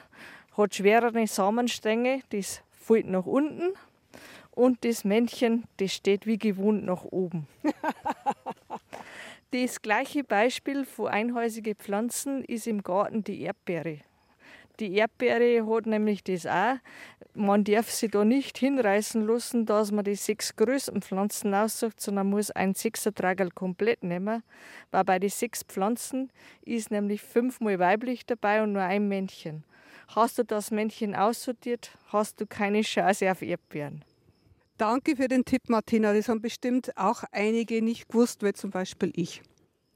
hat schwerere Samenstränge, das fällt nach unten und das Männchen, das steht wie gewohnt nach oben. Das gleiche Beispiel für einhäusige Pflanzen ist im Garten die Erdbeere. Die Erdbeere hat nämlich das auch. Man darf sie da nicht hinreißen lassen, dass man die sechs größten Pflanzen aussucht, sondern muss ein Sechsertragerl komplett nehmen. Weil bei den sechs Pflanzen ist nämlich fünfmal weiblich dabei und nur ein Männchen. Hast du das Männchen aussortiert, hast du keine Chance auf Erdbeeren. Danke für den Tipp, Martina. Das haben bestimmt auch einige nicht gewusst, wie zum Beispiel ich.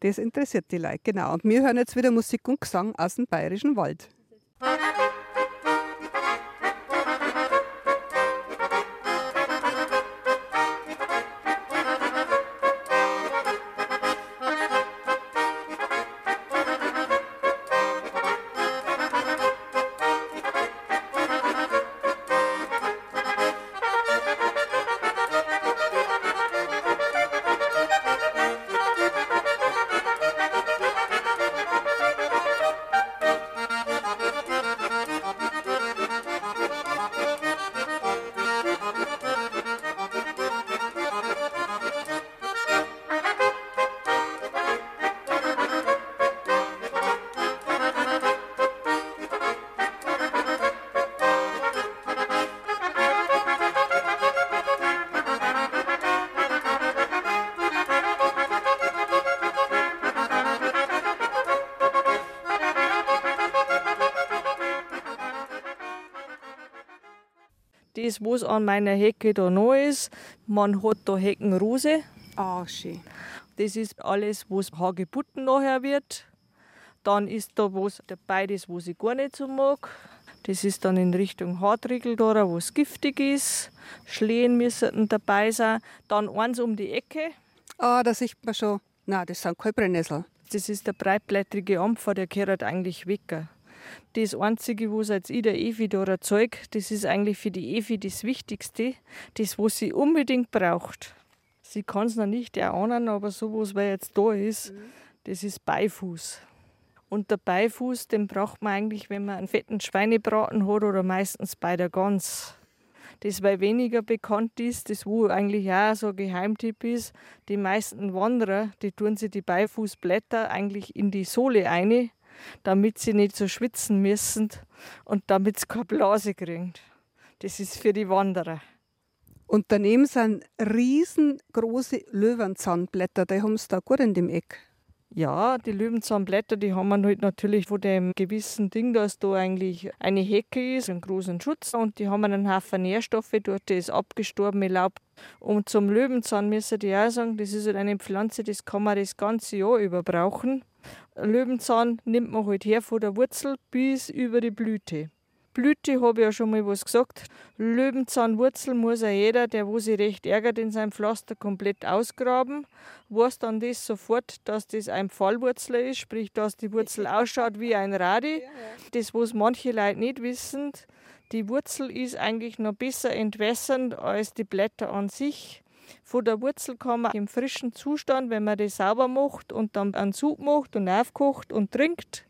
Das interessiert die Leute, genau. Und wir hören jetzt wieder Musik und Gesang aus dem Bayerischen Wald. Was an meiner Hecke da noch ist, man hat da Heckenrose. Ah, schön. Das ist alles, was Hagebutten nachher wird. Dann ist da was dabei, das, was ich gar nicht so mag. Das ist dann in Richtung Hartriegel da, wo es giftig ist. Schlehen müssen dabei sein. Dann eins um die Ecke. Ah, da sieht man schon. Nein, das sind keine Brennnessel. Das ist der breitblättrige Ampfer, der gehört eigentlich weg. Das Einzige, was jetzt ich der Evi da erzeugt, das ist eigentlich für die Evi das Wichtigste, das, was sie unbedingt braucht. Sie kann es noch nicht erahnen, aber sowas, was jetzt da ist, das ist Beifuß. Und der Beifuß, den braucht man eigentlich, wenn man einen fetten Schweinebraten hat oder meistens bei der Gans. Das, weil weniger bekannt ist, das wo eigentlich auch so ein Geheimtipp ist, die meisten Wanderer, die tun sich die Beifußblätter eigentlich in die Sohle ein, damit sie nicht so schwitzen müssen und damit sie keine Blase kriegen. Das ist für die Wanderer. Und daneben sind riesengroße Löwenzahnblätter, die haben sie da gut in dem Eck. Ja, die Löwenzahnblätter, die haben wir halt natürlich von dem gewissen Ding, dass da eigentlich eine Hecke ist, einen großen Schutz und die haben einen Haufen Nährstoffe, dort ist abgestorbene Laub. Und zum Löwenzahn müssen die auch sagen, das ist halt eine Pflanze, das kann man das ganze Jahr über brauchen. Löwenzahn nimmt man halt her von der Wurzel bis über die Blüte. Blüte habe ich ja schon mal was gesagt. Löwenzahnwurzel muss ja jeder, der wo sich recht ärgert, in seinem Pflaster komplett ausgraben. Weiß dann das sofort, dass das ein Fallwurzler ist, sprich, dass die Wurzel ausschaut wie ein Radi. Das, was manche Leute nicht wissen, die Wurzel ist eigentlich noch besser entwässernd als die Blätter an sich. Von der Wurzel kann man im frischen Zustand, wenn man das sauber macht und dann einen Sud macht und aufkocht und trinkt,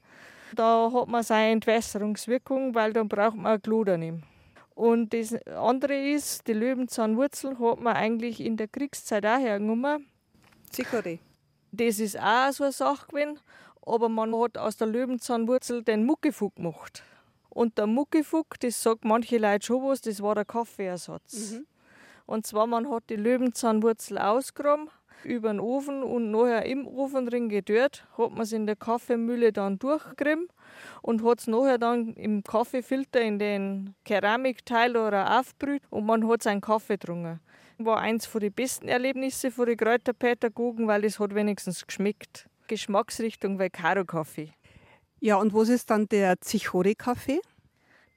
da hat man seine Entwässerungswirkung, weil dann braucht man Gluder nicht. Und das andere ist, die Löwenzahnwurzel hat man eigentlich in der Kriegszeit auch hergenommen. Chicorée. Das ist auch so eine Sache gewesen, aber man hat aus der Löwenzahnwurzel den Muckifuck gemacht. Und der Muckifuck, das sagt manche Leute schon was, das war der Kaffeeersatz. Und zwar, man hat die Löwenzahnwurzel ausgegraben, über den Ofen und nachher im Ofen drin gedörrt, hat man es in der Kaffeemühle dann durchgerieben und hat es nachher dann im Kaffeefilter in den Keramikteil oder aufbrüht und man hat seinen Kaffee getrunken. War eins von den besten Erlebnisse von den Kräuterpädagogen, weil es hat wenigstens geschmeckt. Geschmacksrichtung wie Karo-Kaffee. Ja, und was ist dann der Chicorée-Kaffee?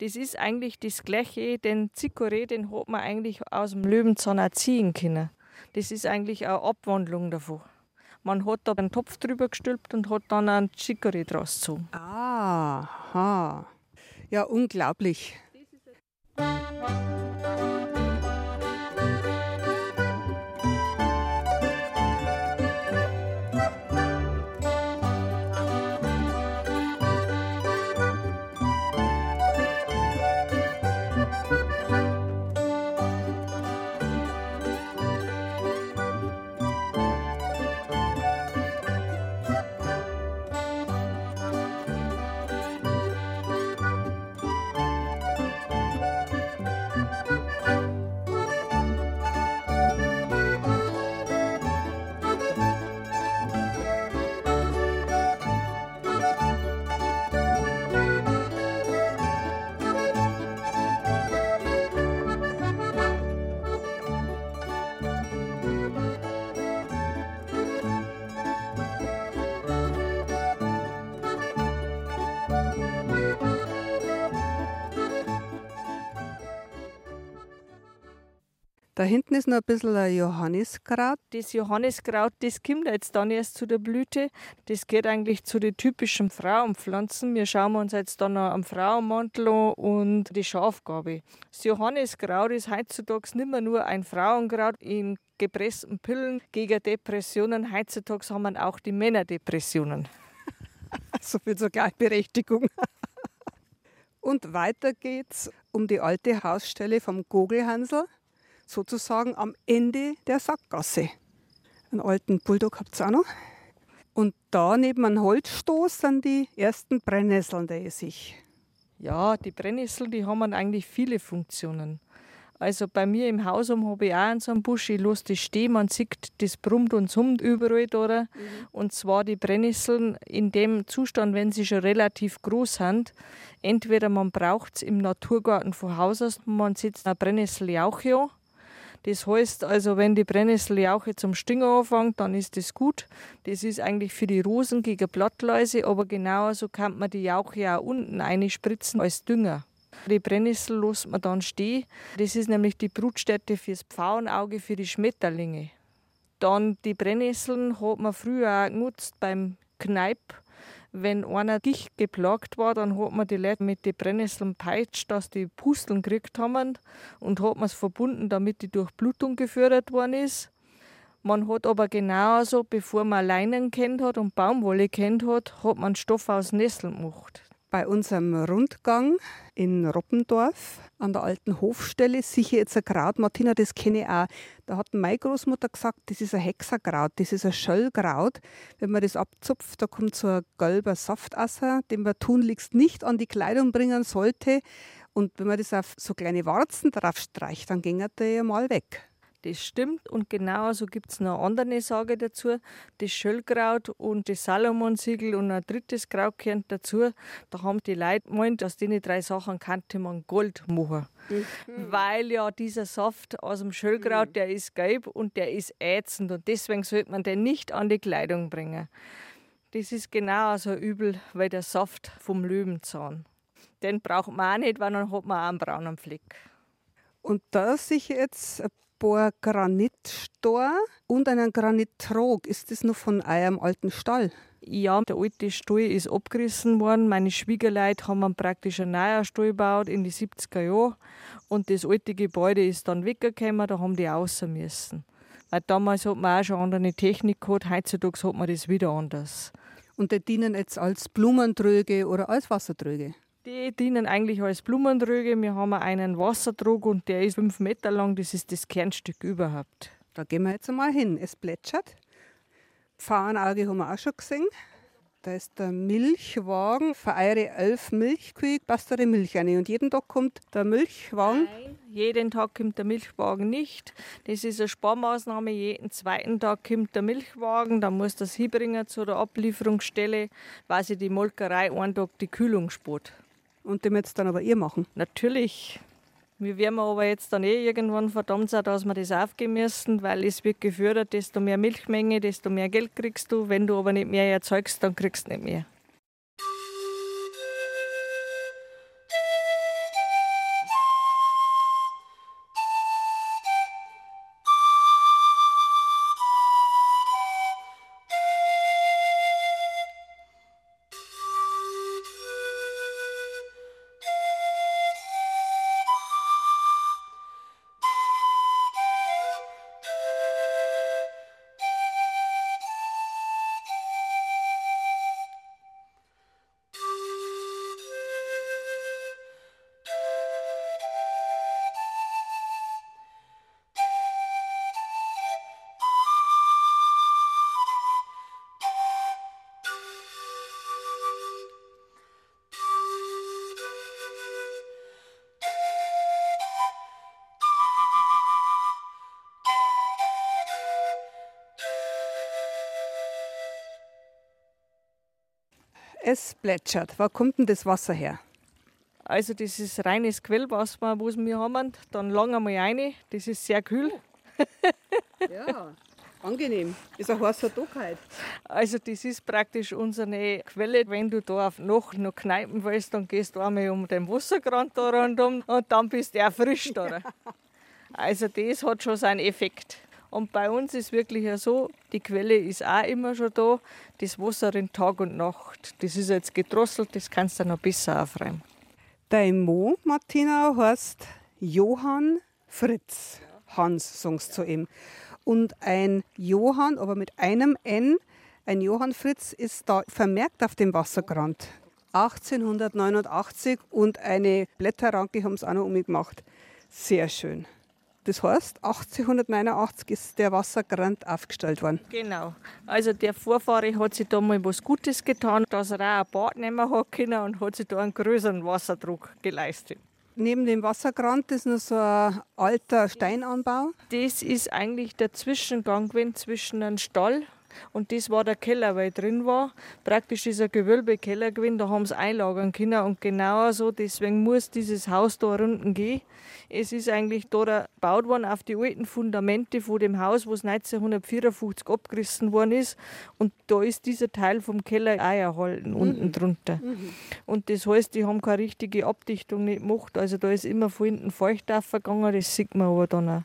Das ist eigentlich das Gleiche, den Chicorée, den hat man eigentlich aus dem Löwenzahn auch ziehen können. Das ist eigentlich eine Abwandlung davon. Man hat da einen Topf drüber gestülpt und hat dann einen Chicorée draus gezogen. Aha. Ja, unglaublich. Da hinten ist noch ein bisschen ein Johanniskraut. Das Johanniskraut, das kommt jetzt dann erst zu der Blüte. Das geht eigentlich zu den typischen Frauenpflanzen. Wir schauen uns jetzt dann noch am Frauenmantel an und die Schafgabe. Das Johanniskraut ist heutzutage nicht mehr nur ein Frauenkraut in gepressten Pillen gegen Depressionen. Heutzutage haben wir auch die Männerdepressionen. So viel zur Gleichberechtigung. Und weiter geht's um die alte Hausstelle vom Gogelhansel, sozusagen am Ende der Sackgasse. Einen alten Bulldog habt ihr auch noch. Und da neben einem Holzstoß sind die ersten Brennnesseln, der ich sich. Ja, die Brennnesseln, die haben eigentlich viele Funktionen. Also bei mir im Haus um habe ich auch in so einem Busch, ich lasse das stehen, man sieht, das brummt und summt überall da. Mhm. Und zwar die Brennnesseln in dem Zustand, wenn sie schon relativ groß sind. Entweder man braucht es im Naturgarten von Haus aus, man setzt eine Brennnesseljauche an. Das heißt also, wenn die Brennnesseljauche zum Stinger anfängt, dann ist das gut. Das ist eigentlich für die Rosen gegen Blattläuse, aber genauso kann man die Jauche auch unten einspritzen als Dünger. Die Brennnessel lässt man dann stehen. Das ist nämlich die Brutstätte fürs Pfauenauge für die Schmetterlinge. Dann die Brennnesseln hat man früher auch genutzt beim Kneip. Wenn einer Gicht geplagt war, dann hat man die Leute mit den Brennnesseln peitscht, dass die Pusteln gekriegt haben und hat man es verbunden, damit die Durchblutung gefördert worden ist. Man hat aber genauso, bevor man Leinen kennt hat und Baumwolle kennt hat, hat man Stoff aus Nesseln gemacht. Bei unserem Rundgang in Roppendorf an der alten Hofstelle sicher jetzt ein Kraut. Martina, das kenne ich auch. Da hat meine Großmutter gesagt, das ist ein Hexerkraut, das ist ein Schöllkraut. Wenn man das abzupft, da kommt so ein gelber Saftasser, den man tunlichst nicht an die Kleidung bringen sollte. Und wenn man das auf so kleine Warzen drauf streicht, dann ging der ja mal weg. Das stimmt und genauso gibt es noch eine andere Sage dazu. Das Schöllkraut und das Salomonsiegel und ein drittes Krautkern dazu. Da haben die Leute gemeint, aus den drei Sachen könnte man Gold machen. Mhm. Weil ja dieser Saft aus dem Schöllkraut, mhm. der ist gelb und der ist ätzend und deswegen sollte man den nicht an die Kleidung bringen. Das ist genauso übel wie der Saft vom Löwenzahn. Den braucht man auch nicht, weil dann hat man auch einen braunen Fleck. Und da sich jetzt ein paar Granitstor und einen Granittrog. Ist das noch von eurem alten Stall? Ja, der alte Stall ist abgerissen worden. Meine Schwiegerleute haben praktisch einen neuen Stall gebaut in die 70er Jahre. Und das alte Gebäude ist dann weggekommen, da haben die raus müssen. Weil damals hat man auch schon andere Technik gehabt, heutzutage hat man das wieder anders. Und die dienen jetzt als Blumentröge oder als Wassertröge? Die dienen eigentlich als Blumentröge. Wir haben einen Wassertrog und der ist fünf Meter lang. Das ist das Kernstück überhaupt. Da gehen wir jetzt einmal hin. Es plätschert. Pfauenauge haben wir auch schon gesehen. Da ist der Milchwagen. Für eure elf Milchkühe passt da die Milch rein. Und jeden Tag kommt der Milchwagen? Nein, jeden Tag kommt der Milchwagen nicht. Das ist eine Sparmaßnahme. Jeden zweiten Tag kommt der Milchwagen. Dann muss das hinbringen zu der Ablieferungsstelle, weil sie die Molkerei einen Tag die Kühlung spart. Und dem jetzt dann aber ihr machen? Natürlich. Wir werden aber jetzt dann eh irgendwann verdammt sein, dass wir das aufgeben müssen, weil es wird gefördert, desto mehr Milchmenge, desto mehr Geld kriegst du. Wenn du aber nicht mehr erzeugst, dann kriegst du nicht mehr. Es plätschert. Wo kommt denn das Wasser her? Also das ist reines Quellwasser, was wir haben. Dann lang einmal rein. Das ist sehr kühl. ja, angenehm. Ist ein heißer Tag heute. Also das ist praktisch unsere Quelle. Wenn du da auf Nacht noch kneipen willst, dann gehst du einmal um den Wasserkran da rundum und dann bist du frisch da. Also das hat schon seinen Effekt. Und bei uns ist wirklich ja so, die Quelle ist auch immer schon da. Das Wasser in Tag und Nacht. Das ist jetzt gedrosselt, das kannst du noch besser aufräumen. Dein Mo, Martina, heißt Johann Fritz. Hans, sagst du zu ihm. Und ein Johann, aber mit einem N, ein Johann Fritz ist da vermerkt auf dem Wassergrand. 1889 und eine Blätterranke haben es auch noch umgemacht. Sehr schön. Das heißt, 1889 ist der Wassergrand aufgestellt worden. Genau. Also der Vorfahre hat sich da mal was Gutes getan, dass er auch ein Bad nehmen hat können und hat sich da einen größeren Wasserdruck geleistet. Neben dem Wassergrand ist noch so ein alter Steinanbau. Das ist eigentlich der Zwischengang gewesen zwischen einem Stall und das war der Keller, weil drin war praktisch dieser Gewölbekeller gewesen, da haben sie einlagern können und genauer so, deswegen muss dieses Haus da unten gehen. Es ist eigentlich da gebaut worden auf die alten Fundamente von dem Haus, wo es 1954 abgerissen worden ist. Und da ist dieser Teil vom Keller auch erhalten, unten drunter. Und das heißt, die haben keine richtige Abdichtung nicht gemacht. Also da ist immer von hinten feucht aufgegangen, das sieht man aber dann auch.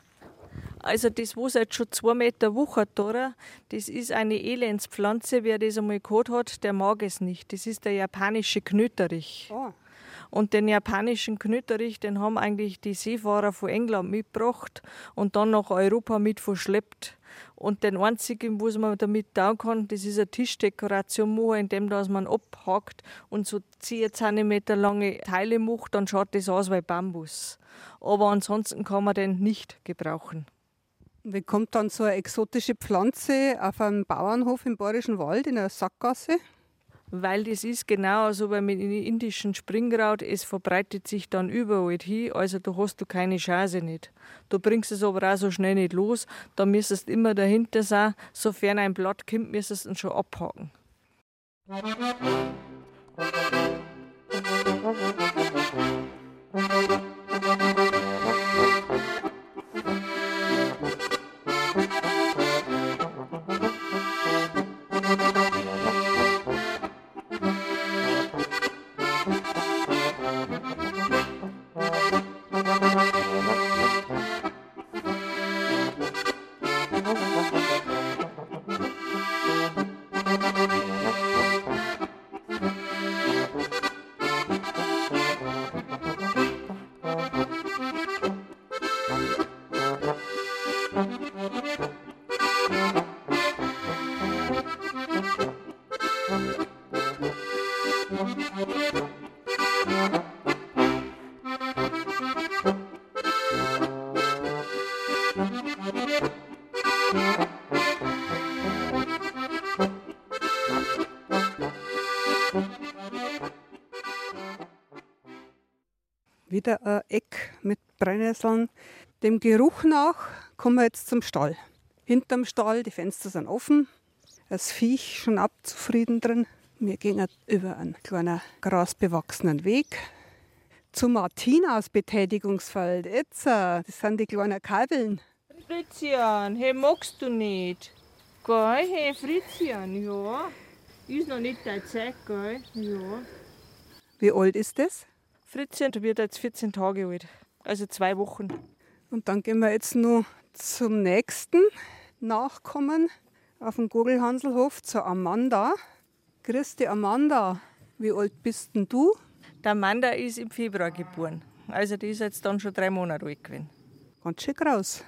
Also das, was jetzt schon zwei Meter wuchert, oder? das ist eine Elendspflanze. Wer das einmal gehabt hat, der mag es nicht. Das ist der japanische Knöterich. Oh. Und den japanischen Knöterich, den haben eigentlich die Seefahrer von England mitgebracht und dann nach Europa mit verschleppt. Und den einzigen, was man damit tun kann, das ist eine Tischdekoration machen, indem dass man abhakt und so 10 cm lange Teile macht, dann schaut das aus wie Bambus. Aber ansonsten kann man den nicht gebrauchen. Wie kommt dann so eine exotische Pflanze auf einem Bauernhof im Bayerischen Wald in einer Sackgasse? Weil das ist genau so wie mit dem indischen Springkraut, es verbreitet sich dann überall hin, also da hast du keine Chance nicht. Du bringst es aber auch so schnell nicht los, da müsstest du immer dahinter sein, sofern ein Blatt kommt, müsstest du ihn schon abhaken. Wieder ein Eck mit Brennnesseln. Dem Geruch nach kommen wir jetzt zum Stall. Hinterm Stall, die Fenster sind offen. Das Viech schon abzufrieden drin. Wir gehen jetzt über einen kleinen grasbewachsenen Weg zu Martinas Betätigungsfeld. Jetzt, äh, das sind die kleinen Kabeln. Fritzchen, hey, magst du nicht? Gell, hey, Fritzchen, ja. Ist noch nicht deine Zeit, gell? Ja. Wie alt ist das? Fritzchen, du wird jetzt 14 Tage alt. Also zwei Wochen. Und dann gehen wir jetzt noch zum nächsten Nachkommen auf dem Gogelhanselhof zur Amanda. Christi Amanda, wie alt bist denn du? Der Amanda ist im Februar geboren. Also die ist jetzt dann schon drei Monate alt gewesen. Ganz schön groß.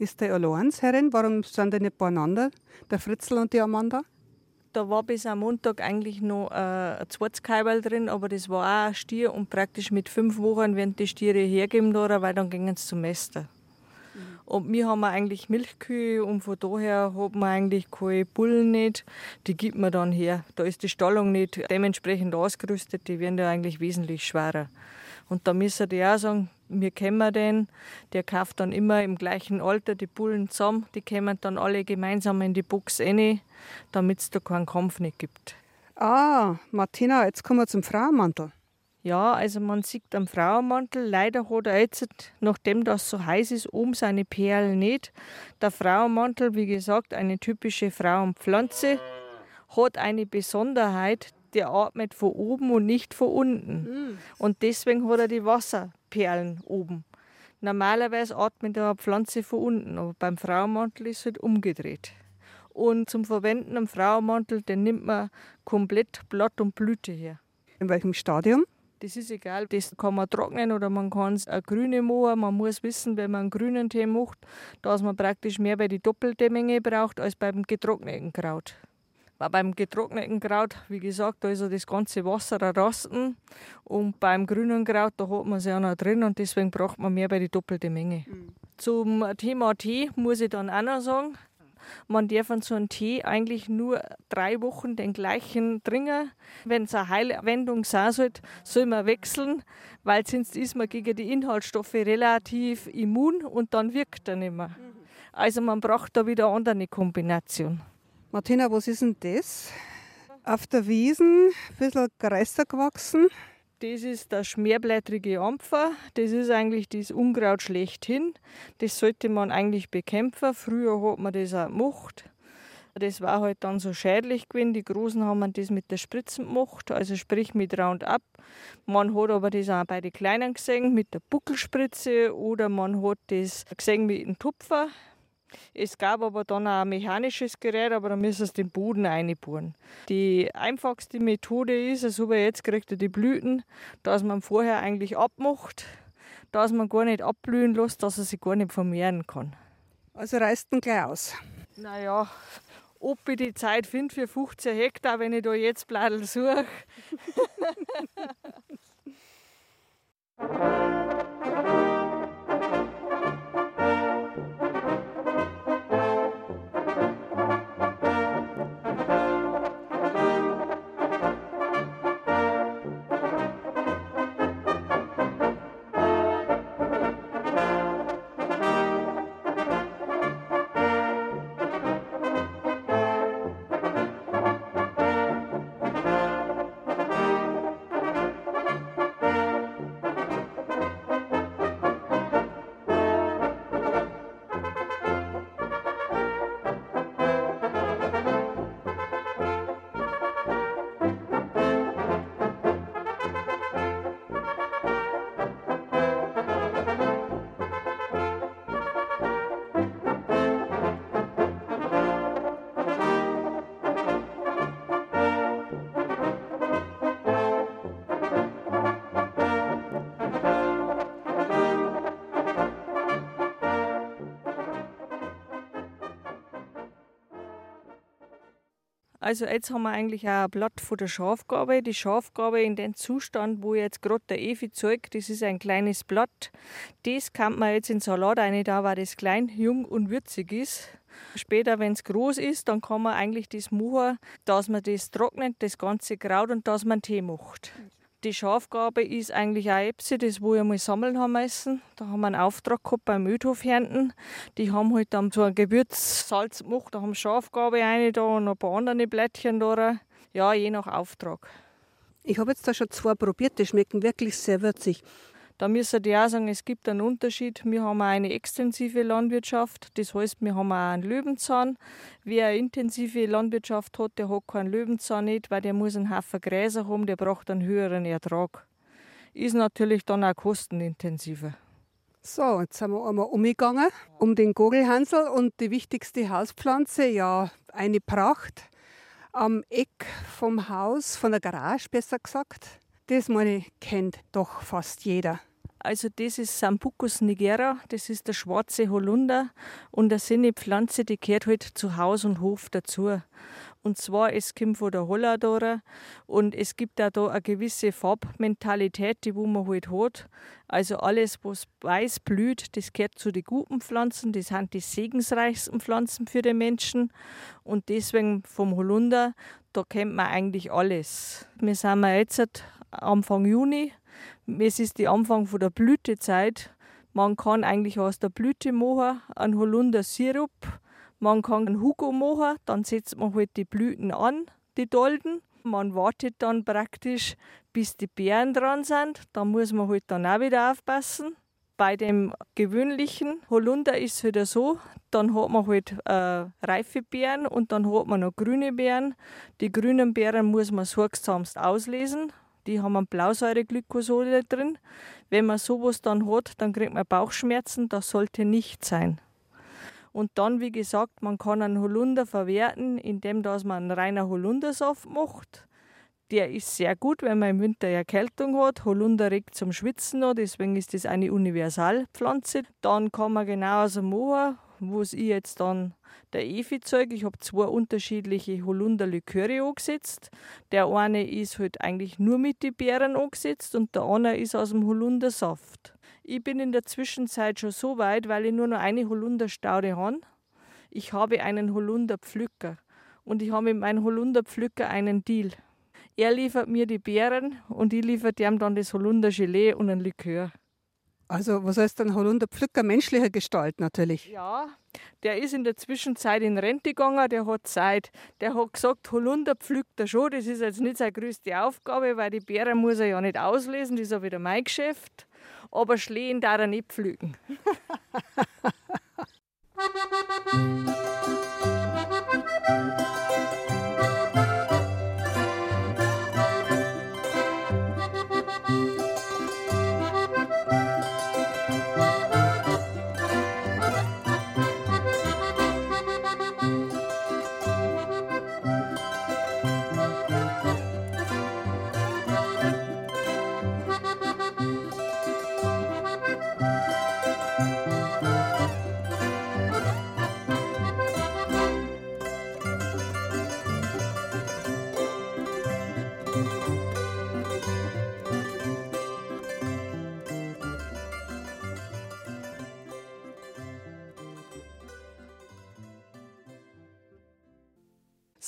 Ist der allein, Herrin? Warum sind die nicht beieinander, der Fritzl und die Amanda? Da war bis am Montag eigentlich noch äh, ein zweites drin, aber das war auch ein Stier und praktisch mit fünf Wochen werden die Stiere hergeben, da, weil dann gingen sie zum Mester. Und wir haben eigentlich Milchkühe und von daher haben wir eigentlich keine Bullen nicht. Die gibt man dann her. Da ist die Stallung nicht dementsprechend ausgerüstet, die werden ja eigentlich wesentlich schwerer. Und da müssen die auch sagen, wir kennen den, der kauft dann immer im gleichen Alter die Bullen zusammen, die kommen dann alle gemeinsam in die Box rein, damit es da keinen Kampf nicht gibt. Ah, Martina, jetzt kommen wir zum Frauenmantel. Ja, also man sieht am Frauenmantel, leider hat er jetzt, nachdem das so heiß ist, oben seine Perlen nicht. Der Frauenmantel, wie gesagt, eine typische Frauenpflanze, hat eine Besonderheit, der atmet von oben und nicht von unten. Und deswegen hat er die Wasserperlen oben. Normalerweise atmet eine Pflanze von unten, aber beim Frauenmantel ist es halt umgedreht. Und zum Verwenden am Frauenmantel, den nimmt man komplett Blatt und Blüte her. In welchem Stadium? Das ist egal, das kann man trocknen oder man kann es eine grüne machen. Man muss wissen, wenn man einen grünen Tee macht, dass man praktisch mehr bei die doppelte Menge braucht als beim getrockneten Kraut. Weil beim getrockneten Kraut, wie gesagt, da ist ja das ganze Wasser errasten und beim grünen Kraut, da hat man es ja noch drin und deswegen braucht man mehr bei die doppelte Menge. Mhm. Zum Thema Tee muss ich dann auch noch sagen, man darf von so einem Tee eigentlich nur drei Wochen den gleichen trinken. Wenn es eine Heilwendung sein soll, soll man wechseln, weil sonst ist man gegen die Inhaltsstoffe relativ immun und dann wirkt er nicht mehr. Also man braucht da wieder eine andere Kombination. Martina, was ist denn das? Auf der Wiesen ein bisschen Gräser gewachsen. Das ist der schmerblättrige Ampfer. Das ist eigentlich das Unkraut schlechthin. Das sollte man eigentlich bekämpfen. Früher hat man das auch gemacht. Das war halt dann so schädlich gewesen. Die Großen haben das mit der Spritze gemacht, also sprich mit Roundup. Man hat aber das auch bei den Kleinen gesehen mit der Buckelspritze oder man hat das gesehen mit dem Tupfer. Es gab aber dann auch ein mechanisches Gerät, aber da müssen sie den Boden einbohren. Die einfachste Methode ist, also jetzt kriegt er die Blüten, dass man vorher eigentlich abmacht, dass man gar nicht abblühen lässt, dass er sich gar nicht vermehren kann. Also reißt ihn gleich aus. Naja, ob ich die Zeit finde für 15 Hektar, wenn ich da jetzt Bladel suche. Also jetzt haben wir eigentlich auch ein Blatt von der Schafgabe. Die Schafgabe in dem Zustand, wo jetzt gerade der Evi zeigt, das ist ein kleines Blatt. Das kann man jetzt in Salat rein, da weil das klein, jung und würzig ist. Später, wenn es groß ist, dann kann man eigentlich das machen, dass man das trocknet, das ganze Kraut und dass man Tee macht. Die Schafgabe ist eigentlich auch Epsi, das wo ich einmal sammeln haben müssen. Da haben wir einen Auftrag gehabt beim Ödhof Hernten. Die haben halt dann so ein Gewürzsalz gemacht, da haben Schafgabe eine da und ein paar andere Blättchen da. Ja, je nach Auftrag. Ich habe jetzt da schon zwei probiert, die schmecken wirklich sehr würzig. Da müssen die auch sagen, es gibt einen Unterschied. Wir haben eine extensive Landwirtschaft, das heißt, wir haben auch einen Löwenzahn. Wer eine intensive Landwirtschaft hat, der hat keinen Löwenzahn nicht, weil der muss einen Haufen Gräser haben, der braucht einen höheren Ertrag. Ist natürlich dann auch kostenintensiver. So, jetzt sind wir einmal umgegangen um den Gogelhansel und die wichtigste Hauspflanze, ja, eine Pracht am Eck vom Haus, von der Garage besser gesagt. Das meine kennt doch fast jeder. Also das ist Sambucus nigera, das ist der schwarze Holunder und das sind die Pflanze, die gehört halt zu Haus und Hof dazu. Und zwar, es kommt von der Holladora und es gibt auch da eine gewisse Farbmentalität, die wo man halt hat. Also alles, was weiß blüht, das gehört zu den guten Pflanzen, das sind die segensreichsten Pflanzen für den Menschen. Und deswegen vom Holunder, da kennt man eigentlich alles. Wir sind jetzt Anfang Juni. Es ist die Anfang von der Blütezeit. Man kann eigentlich aus der Blüte machen einen Holundersirup. Man kann einen Hugo machen, dann setzt man halt die Blüten an, die Dolden. Man wartet dann praktisch, bis die Beeren dran sind. Da muss man halt dann auch wieder aufpassen. Bei dem gewöhnlichen Holunder ist es wieder so, dann hat man halt äh, reife Beeren und dann hat man noch grüne Beeren. Die grünen Beeren muss man sorgsamst auslesen, Die haben einen Blausäureglykosol drin. Wenn man sowas dann hat, dann kriegt man Bauchschmerzen. Das sollte nicht sein. Und dann, wie gesagt, man kann einen Holunder verwerten, indem dass man einen reiner Holundersaft macht. Der ist sehr gut, wenn man im Winter Erkältung hat. Holunder regt zum Schwitzen an, deswegen ist das eine Universalpflanze. Dann kann man genauso machen, was ich jetzt dann der Efi zeige. Ich habe zwei unterschiedliche Holunderliköre angesetzt. Der eine ist halt eigentlich nur mit den Beeren angesetzt und der andere ist aus dem Holundersaft. Ich bin in der Zwischenzeit schon so weit, weil ich nur noch eine Holunderstaude habe. Ich habe einen Holunderpflücker und ich habe mit meinem Holunderpflücker einen Deal. Er liefert mir die Beeren und ich liefere ihm dann das Holundergelee und ein Likör. Also, was heißt dann Holunderpflücker? Menschlicher Gestalt natürlich. Ja, der ist in der Zwischenzeit in Rente gegangen, der hat Zeit. Der hat gesagt, Holunder pflückt er schon. Das ist jetzt nicht seine größte Aufgabe, weil die Beeren muss er ja nicht auslesen, das ist ja wieder mein Geschäft. Aber Schlehen darf er nicht pflücken.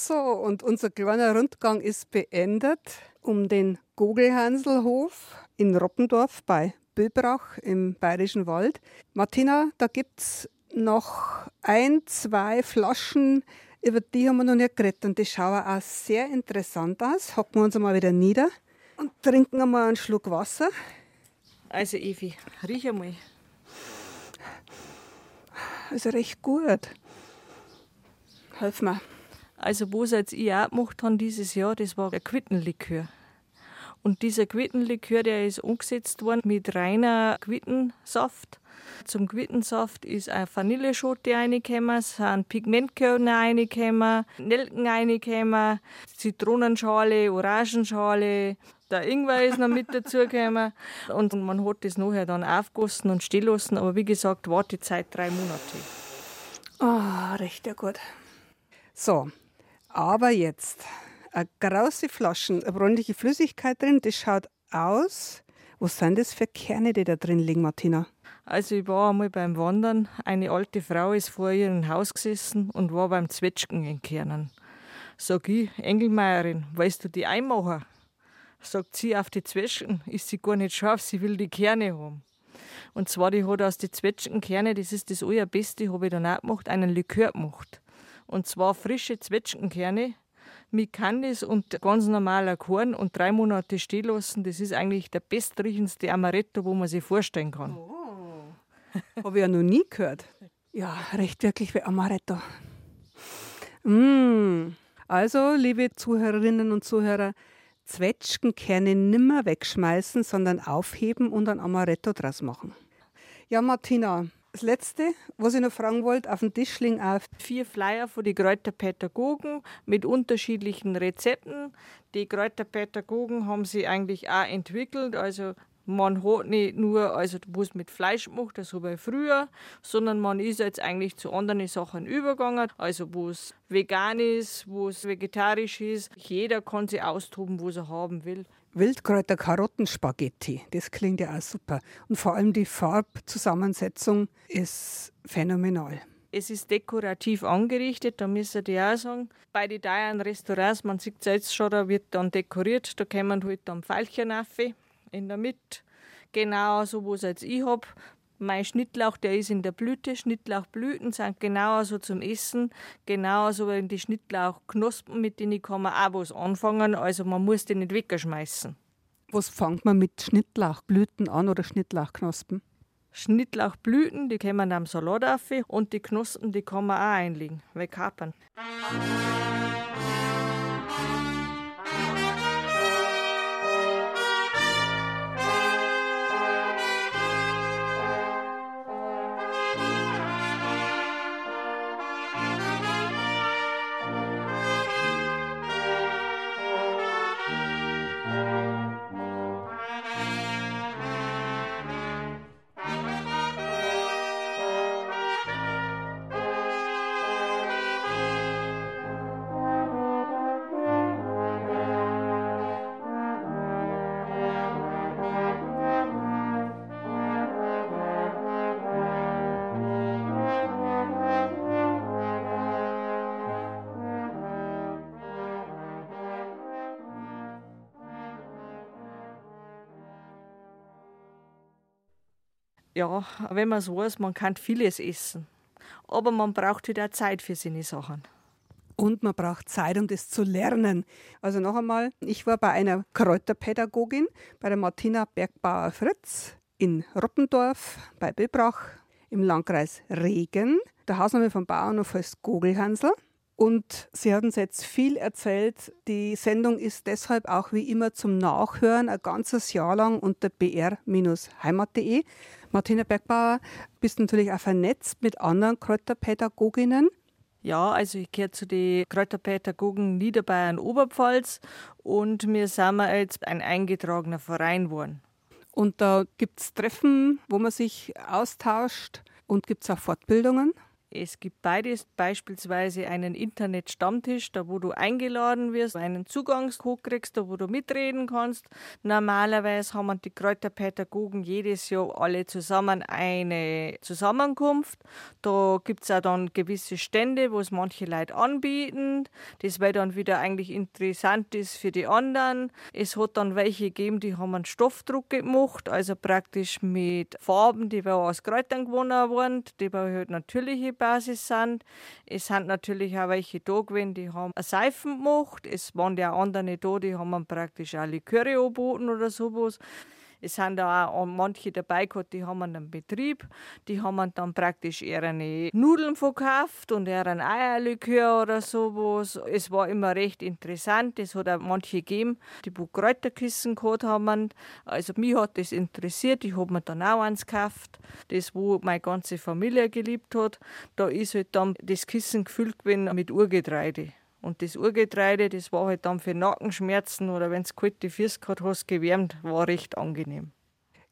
So, und unser kleiner Rundgang ist beendet um den Gogelhanselhof in Roppendorf bei Böbrach im Bayerischen Wald. Martina, da gibt es noch ein, zwei Flaschen, über die haben wir noch nicht geredet und die schauen auch sehr interessant aus. Hocken wir uns einmal wieder nieder und trinken einmal einen Schluck Wasser. Also Evi, riech einmal. Ist recht gut. Helf mir. Also was jetzt ich auch gemacht habe dieses Jahr, das war ein Quittenlikör. Und dieser Quittenlikör, der ist umgesetzt worden mit reiner Quittensaft. Zum Quittensaft ist eine Vanilleschote reingekommen, sind Pigmentkörner reingekommen, Nelken reingekommen, Zitronenschale, Orangenschale, der Ingwer ist noch mit dazugekommen. Und man hat das nachher dann aufgossen und stehen lassen. Aber wie gesagt, Wartezeit drei Monate. Ah, recht ja gut. So, aber jetzt eine große Flaschen, eine bräunliche Flüssigkeit drin, das schaut aus. Was sind das für Kerne, die da drin liegen, Martina? Also ich war einmal beim Wandern. Eine alte Frau ist vor ihrem Haus gesessen und war beim Zwetschgen entkernen. Sag ich, Engelmeierin, weißt du die einmachen? Sagt sie, auf die Zwetschgen ist sie gar nicht scharf, sie will die Kerne haben. Und zwar, die hat aus den Zwetschgenkerne, das ist das allerbeste, habe ich dann auch gemacht, einen Likör gemacht. Und zwar frische Zwetschgenkerne mit Kandis und ganz normaler Korn und drei Monate stehen lassen. Das ist eigentlich der bestriechendste Amaretto, wo man sich vorstellen kann. Oh. Habe ich ja noch nie gehört. Ja, recht wirklich wie Amaretto. Mm. Also, liebe Zuhörerinnen und Zuhörer, Zwetschgenkerne nimmer wegschmeißen, sondern aufheben und ein Amaretto draus machen. Ja, Martina, das Letzte, was ich noch fragen wollte, auf dem Tisch liegen auch Vier Flyer von den Kräuterpädagogen mit unterschiedlichen Rezepten. Die Kräuterpädagogen haben sie eigentlich auch entwickelt. Also man hat nicht nur, also was mit Fleisch macht, das habe ich früher, sondern man ist jetzt eigentlich zu anderen Sachen übergegangen. Also wo es vegan ist, wo es vegetarisch ist. Jeder kann sich austoben, was er haben will. Wildkräuter Karottenspaghetti. Das klingt ja auch super. Und vor allem die Farbzusammensetzung ist phänomenal. Es ist dekorativ angerichtet, da müsst ihr auch sagen. Bei den teuren Restaurants, man sieht es jetzt schon, da wird dann dekoriert, da kommen halt dann Pfeilchen rauf in der Mitte. Genau so, was jetzt ich habe. Mein Schnittlauch, der ist in der Blüte. Schnittlauchblüten sind genauso zum Essen. Genauso wie die Schnittlauchknospen, mit denen kann man auch was anfangen. Also man muss die nicht wegschmeißen. Was fängt man mit Schnittlauchblüten an oder Schnittlauchknospen? Schnittlauchblüten, die kommen am Salat auf und die Knospen, die kann man auch einlegen, wegkapern. Ja, wenn man es weiß, man kann vieles essen. Aber man braucht wieder Zeit für seine Sachen. Und man braucht Zeit, um das zu lernen. Also noch einmal, ich war bei einer Kräuterpädagogin, bei der Martina Bergbauer Fritz in Roppendorf bei Böbrach im Landkreis Regen. Der Hausname vom Bauernhof heißt Gogelhansel. Und Sie haben uns jetzt viel erzählt. Die Sendung ist deshalb auch wie immer zum Nachhören ein ganzes Jahr lang unter br-heimat.de. Martina Bergbauer, bist natürlich auch vernetzt mit anderen Kräuterpädagoginnen. Ja, also ich gehöre zu den Kräuterpädagogen Niederbayern Oberpfalz und wir sind jetzt ein eingetragener Verein geworden. Und da gibt es Treffen, wo man sich austauscht und gibt es auch Fortbildungen. Es gibt beides, beispielsweise einen Internet-Stammtisch, da wo du eingeladen wirst, einen Zugangscode kriegst, da wo du mitreden kannst. Normalerweise haben die Kräuterpädagogen jedes Jahr alle zusammen eine Zusammenkunft. Da gibt es auch dann gewisse Stände, wo es manche Leute anbieten. Das weil dann wieder eigentlich interessant ist für die anderen. Es hat dann welche gegeben, die haben einen Stoffdruck gemacht, also praktisch mit Farben, die aus Kräutern gewonnen wurden, die halt natürliche Basis sind. Es sind natürlich auch welche da gewesen, die haben eine Seifen gemacht. Es waren ja andere da, die haben praktisch auch Liköre oder sowas. Es sind da auch manche dabei gehabt, die haben einen Betrieb, die haben dann praktisch ihre Nudeln verkauft und ihren Eierlikör oder sowas. Es war immer recht interessant. Es hat auch manche gegeben, die Kräuterkissen gehabt haben. Also mich hat das interessiert. Ich habe mir dann auch eins gekauft, das wo meine ganze Familie geliebt hat. Da ist halt dann das Kissen gefüllt gewesen mit Urgetreide. Und das Urgetreide, das war halt dann für Nackenschmerzen oder wenn es kalte Füße gehabt hast, gewärmt, war recht angenehm.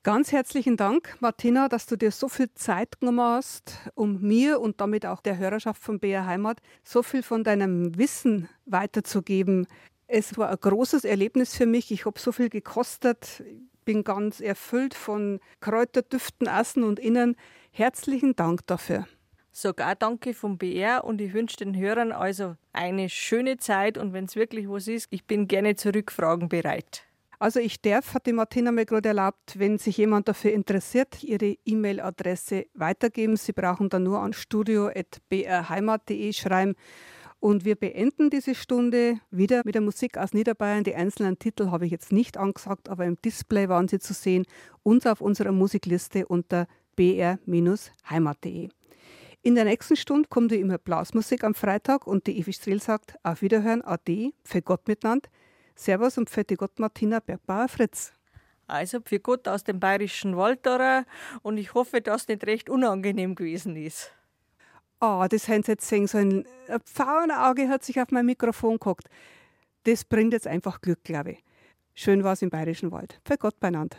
Ganz herzlichen Dank, Martina, dass du dir so viel Zeit genommen hast, um mir und damit auch der Hörerschaft von BR Heimat so viel von deinem Wissen weiterzugeben. Es war ein großes Erlebnis für mich. Ich habe so viel gekostet, bin ganz erfüllt von Kräuterdüften, außen und innen. Herzlichen Dank dafür. Sogar danke vom BR und ich wünsche den Hörern also eine schöne Zeit und wenn es wirklich was ist, ich bin gerne zu Rückfragen bereit. Also ich darf, hat die Martina mir gerade erlaubt, wenn sich jemand dafür interessiert, ihre E-Mail-Adresse weitergeben. Sie brauchen dann nur an studio.brheimat.de schreiben. Und wir beenden diese Stunde wieder mit der Musik aus Niederbayern. Die einzelnen Titel habe ich jetzt nicht angesagt, aber im Display waren sie zu sehen. Uns auf unserer Musikliste unter br-heimat.de. In der nächsten Stunde kommt wie immer Blasmusik am Freitag und die Evi Strill sagt auf Wiederhören, Ade, für Gott miteinander. Servus und für die Gott Martina Bergbauer Fritz. Also für Gott aus dem bayerischen Wald und ich hoffe, dass nicht recht unangenehm gewesen ist. Ah, oh, das haben Sie jetzt sehen sollen. Ein Pfauenauge hat sich auf mein Mikrofon gehockt. Das bringt jetzt einfach Glück, glaube ich. Schön war es im bayerischen Wald. Für Gott beieinander.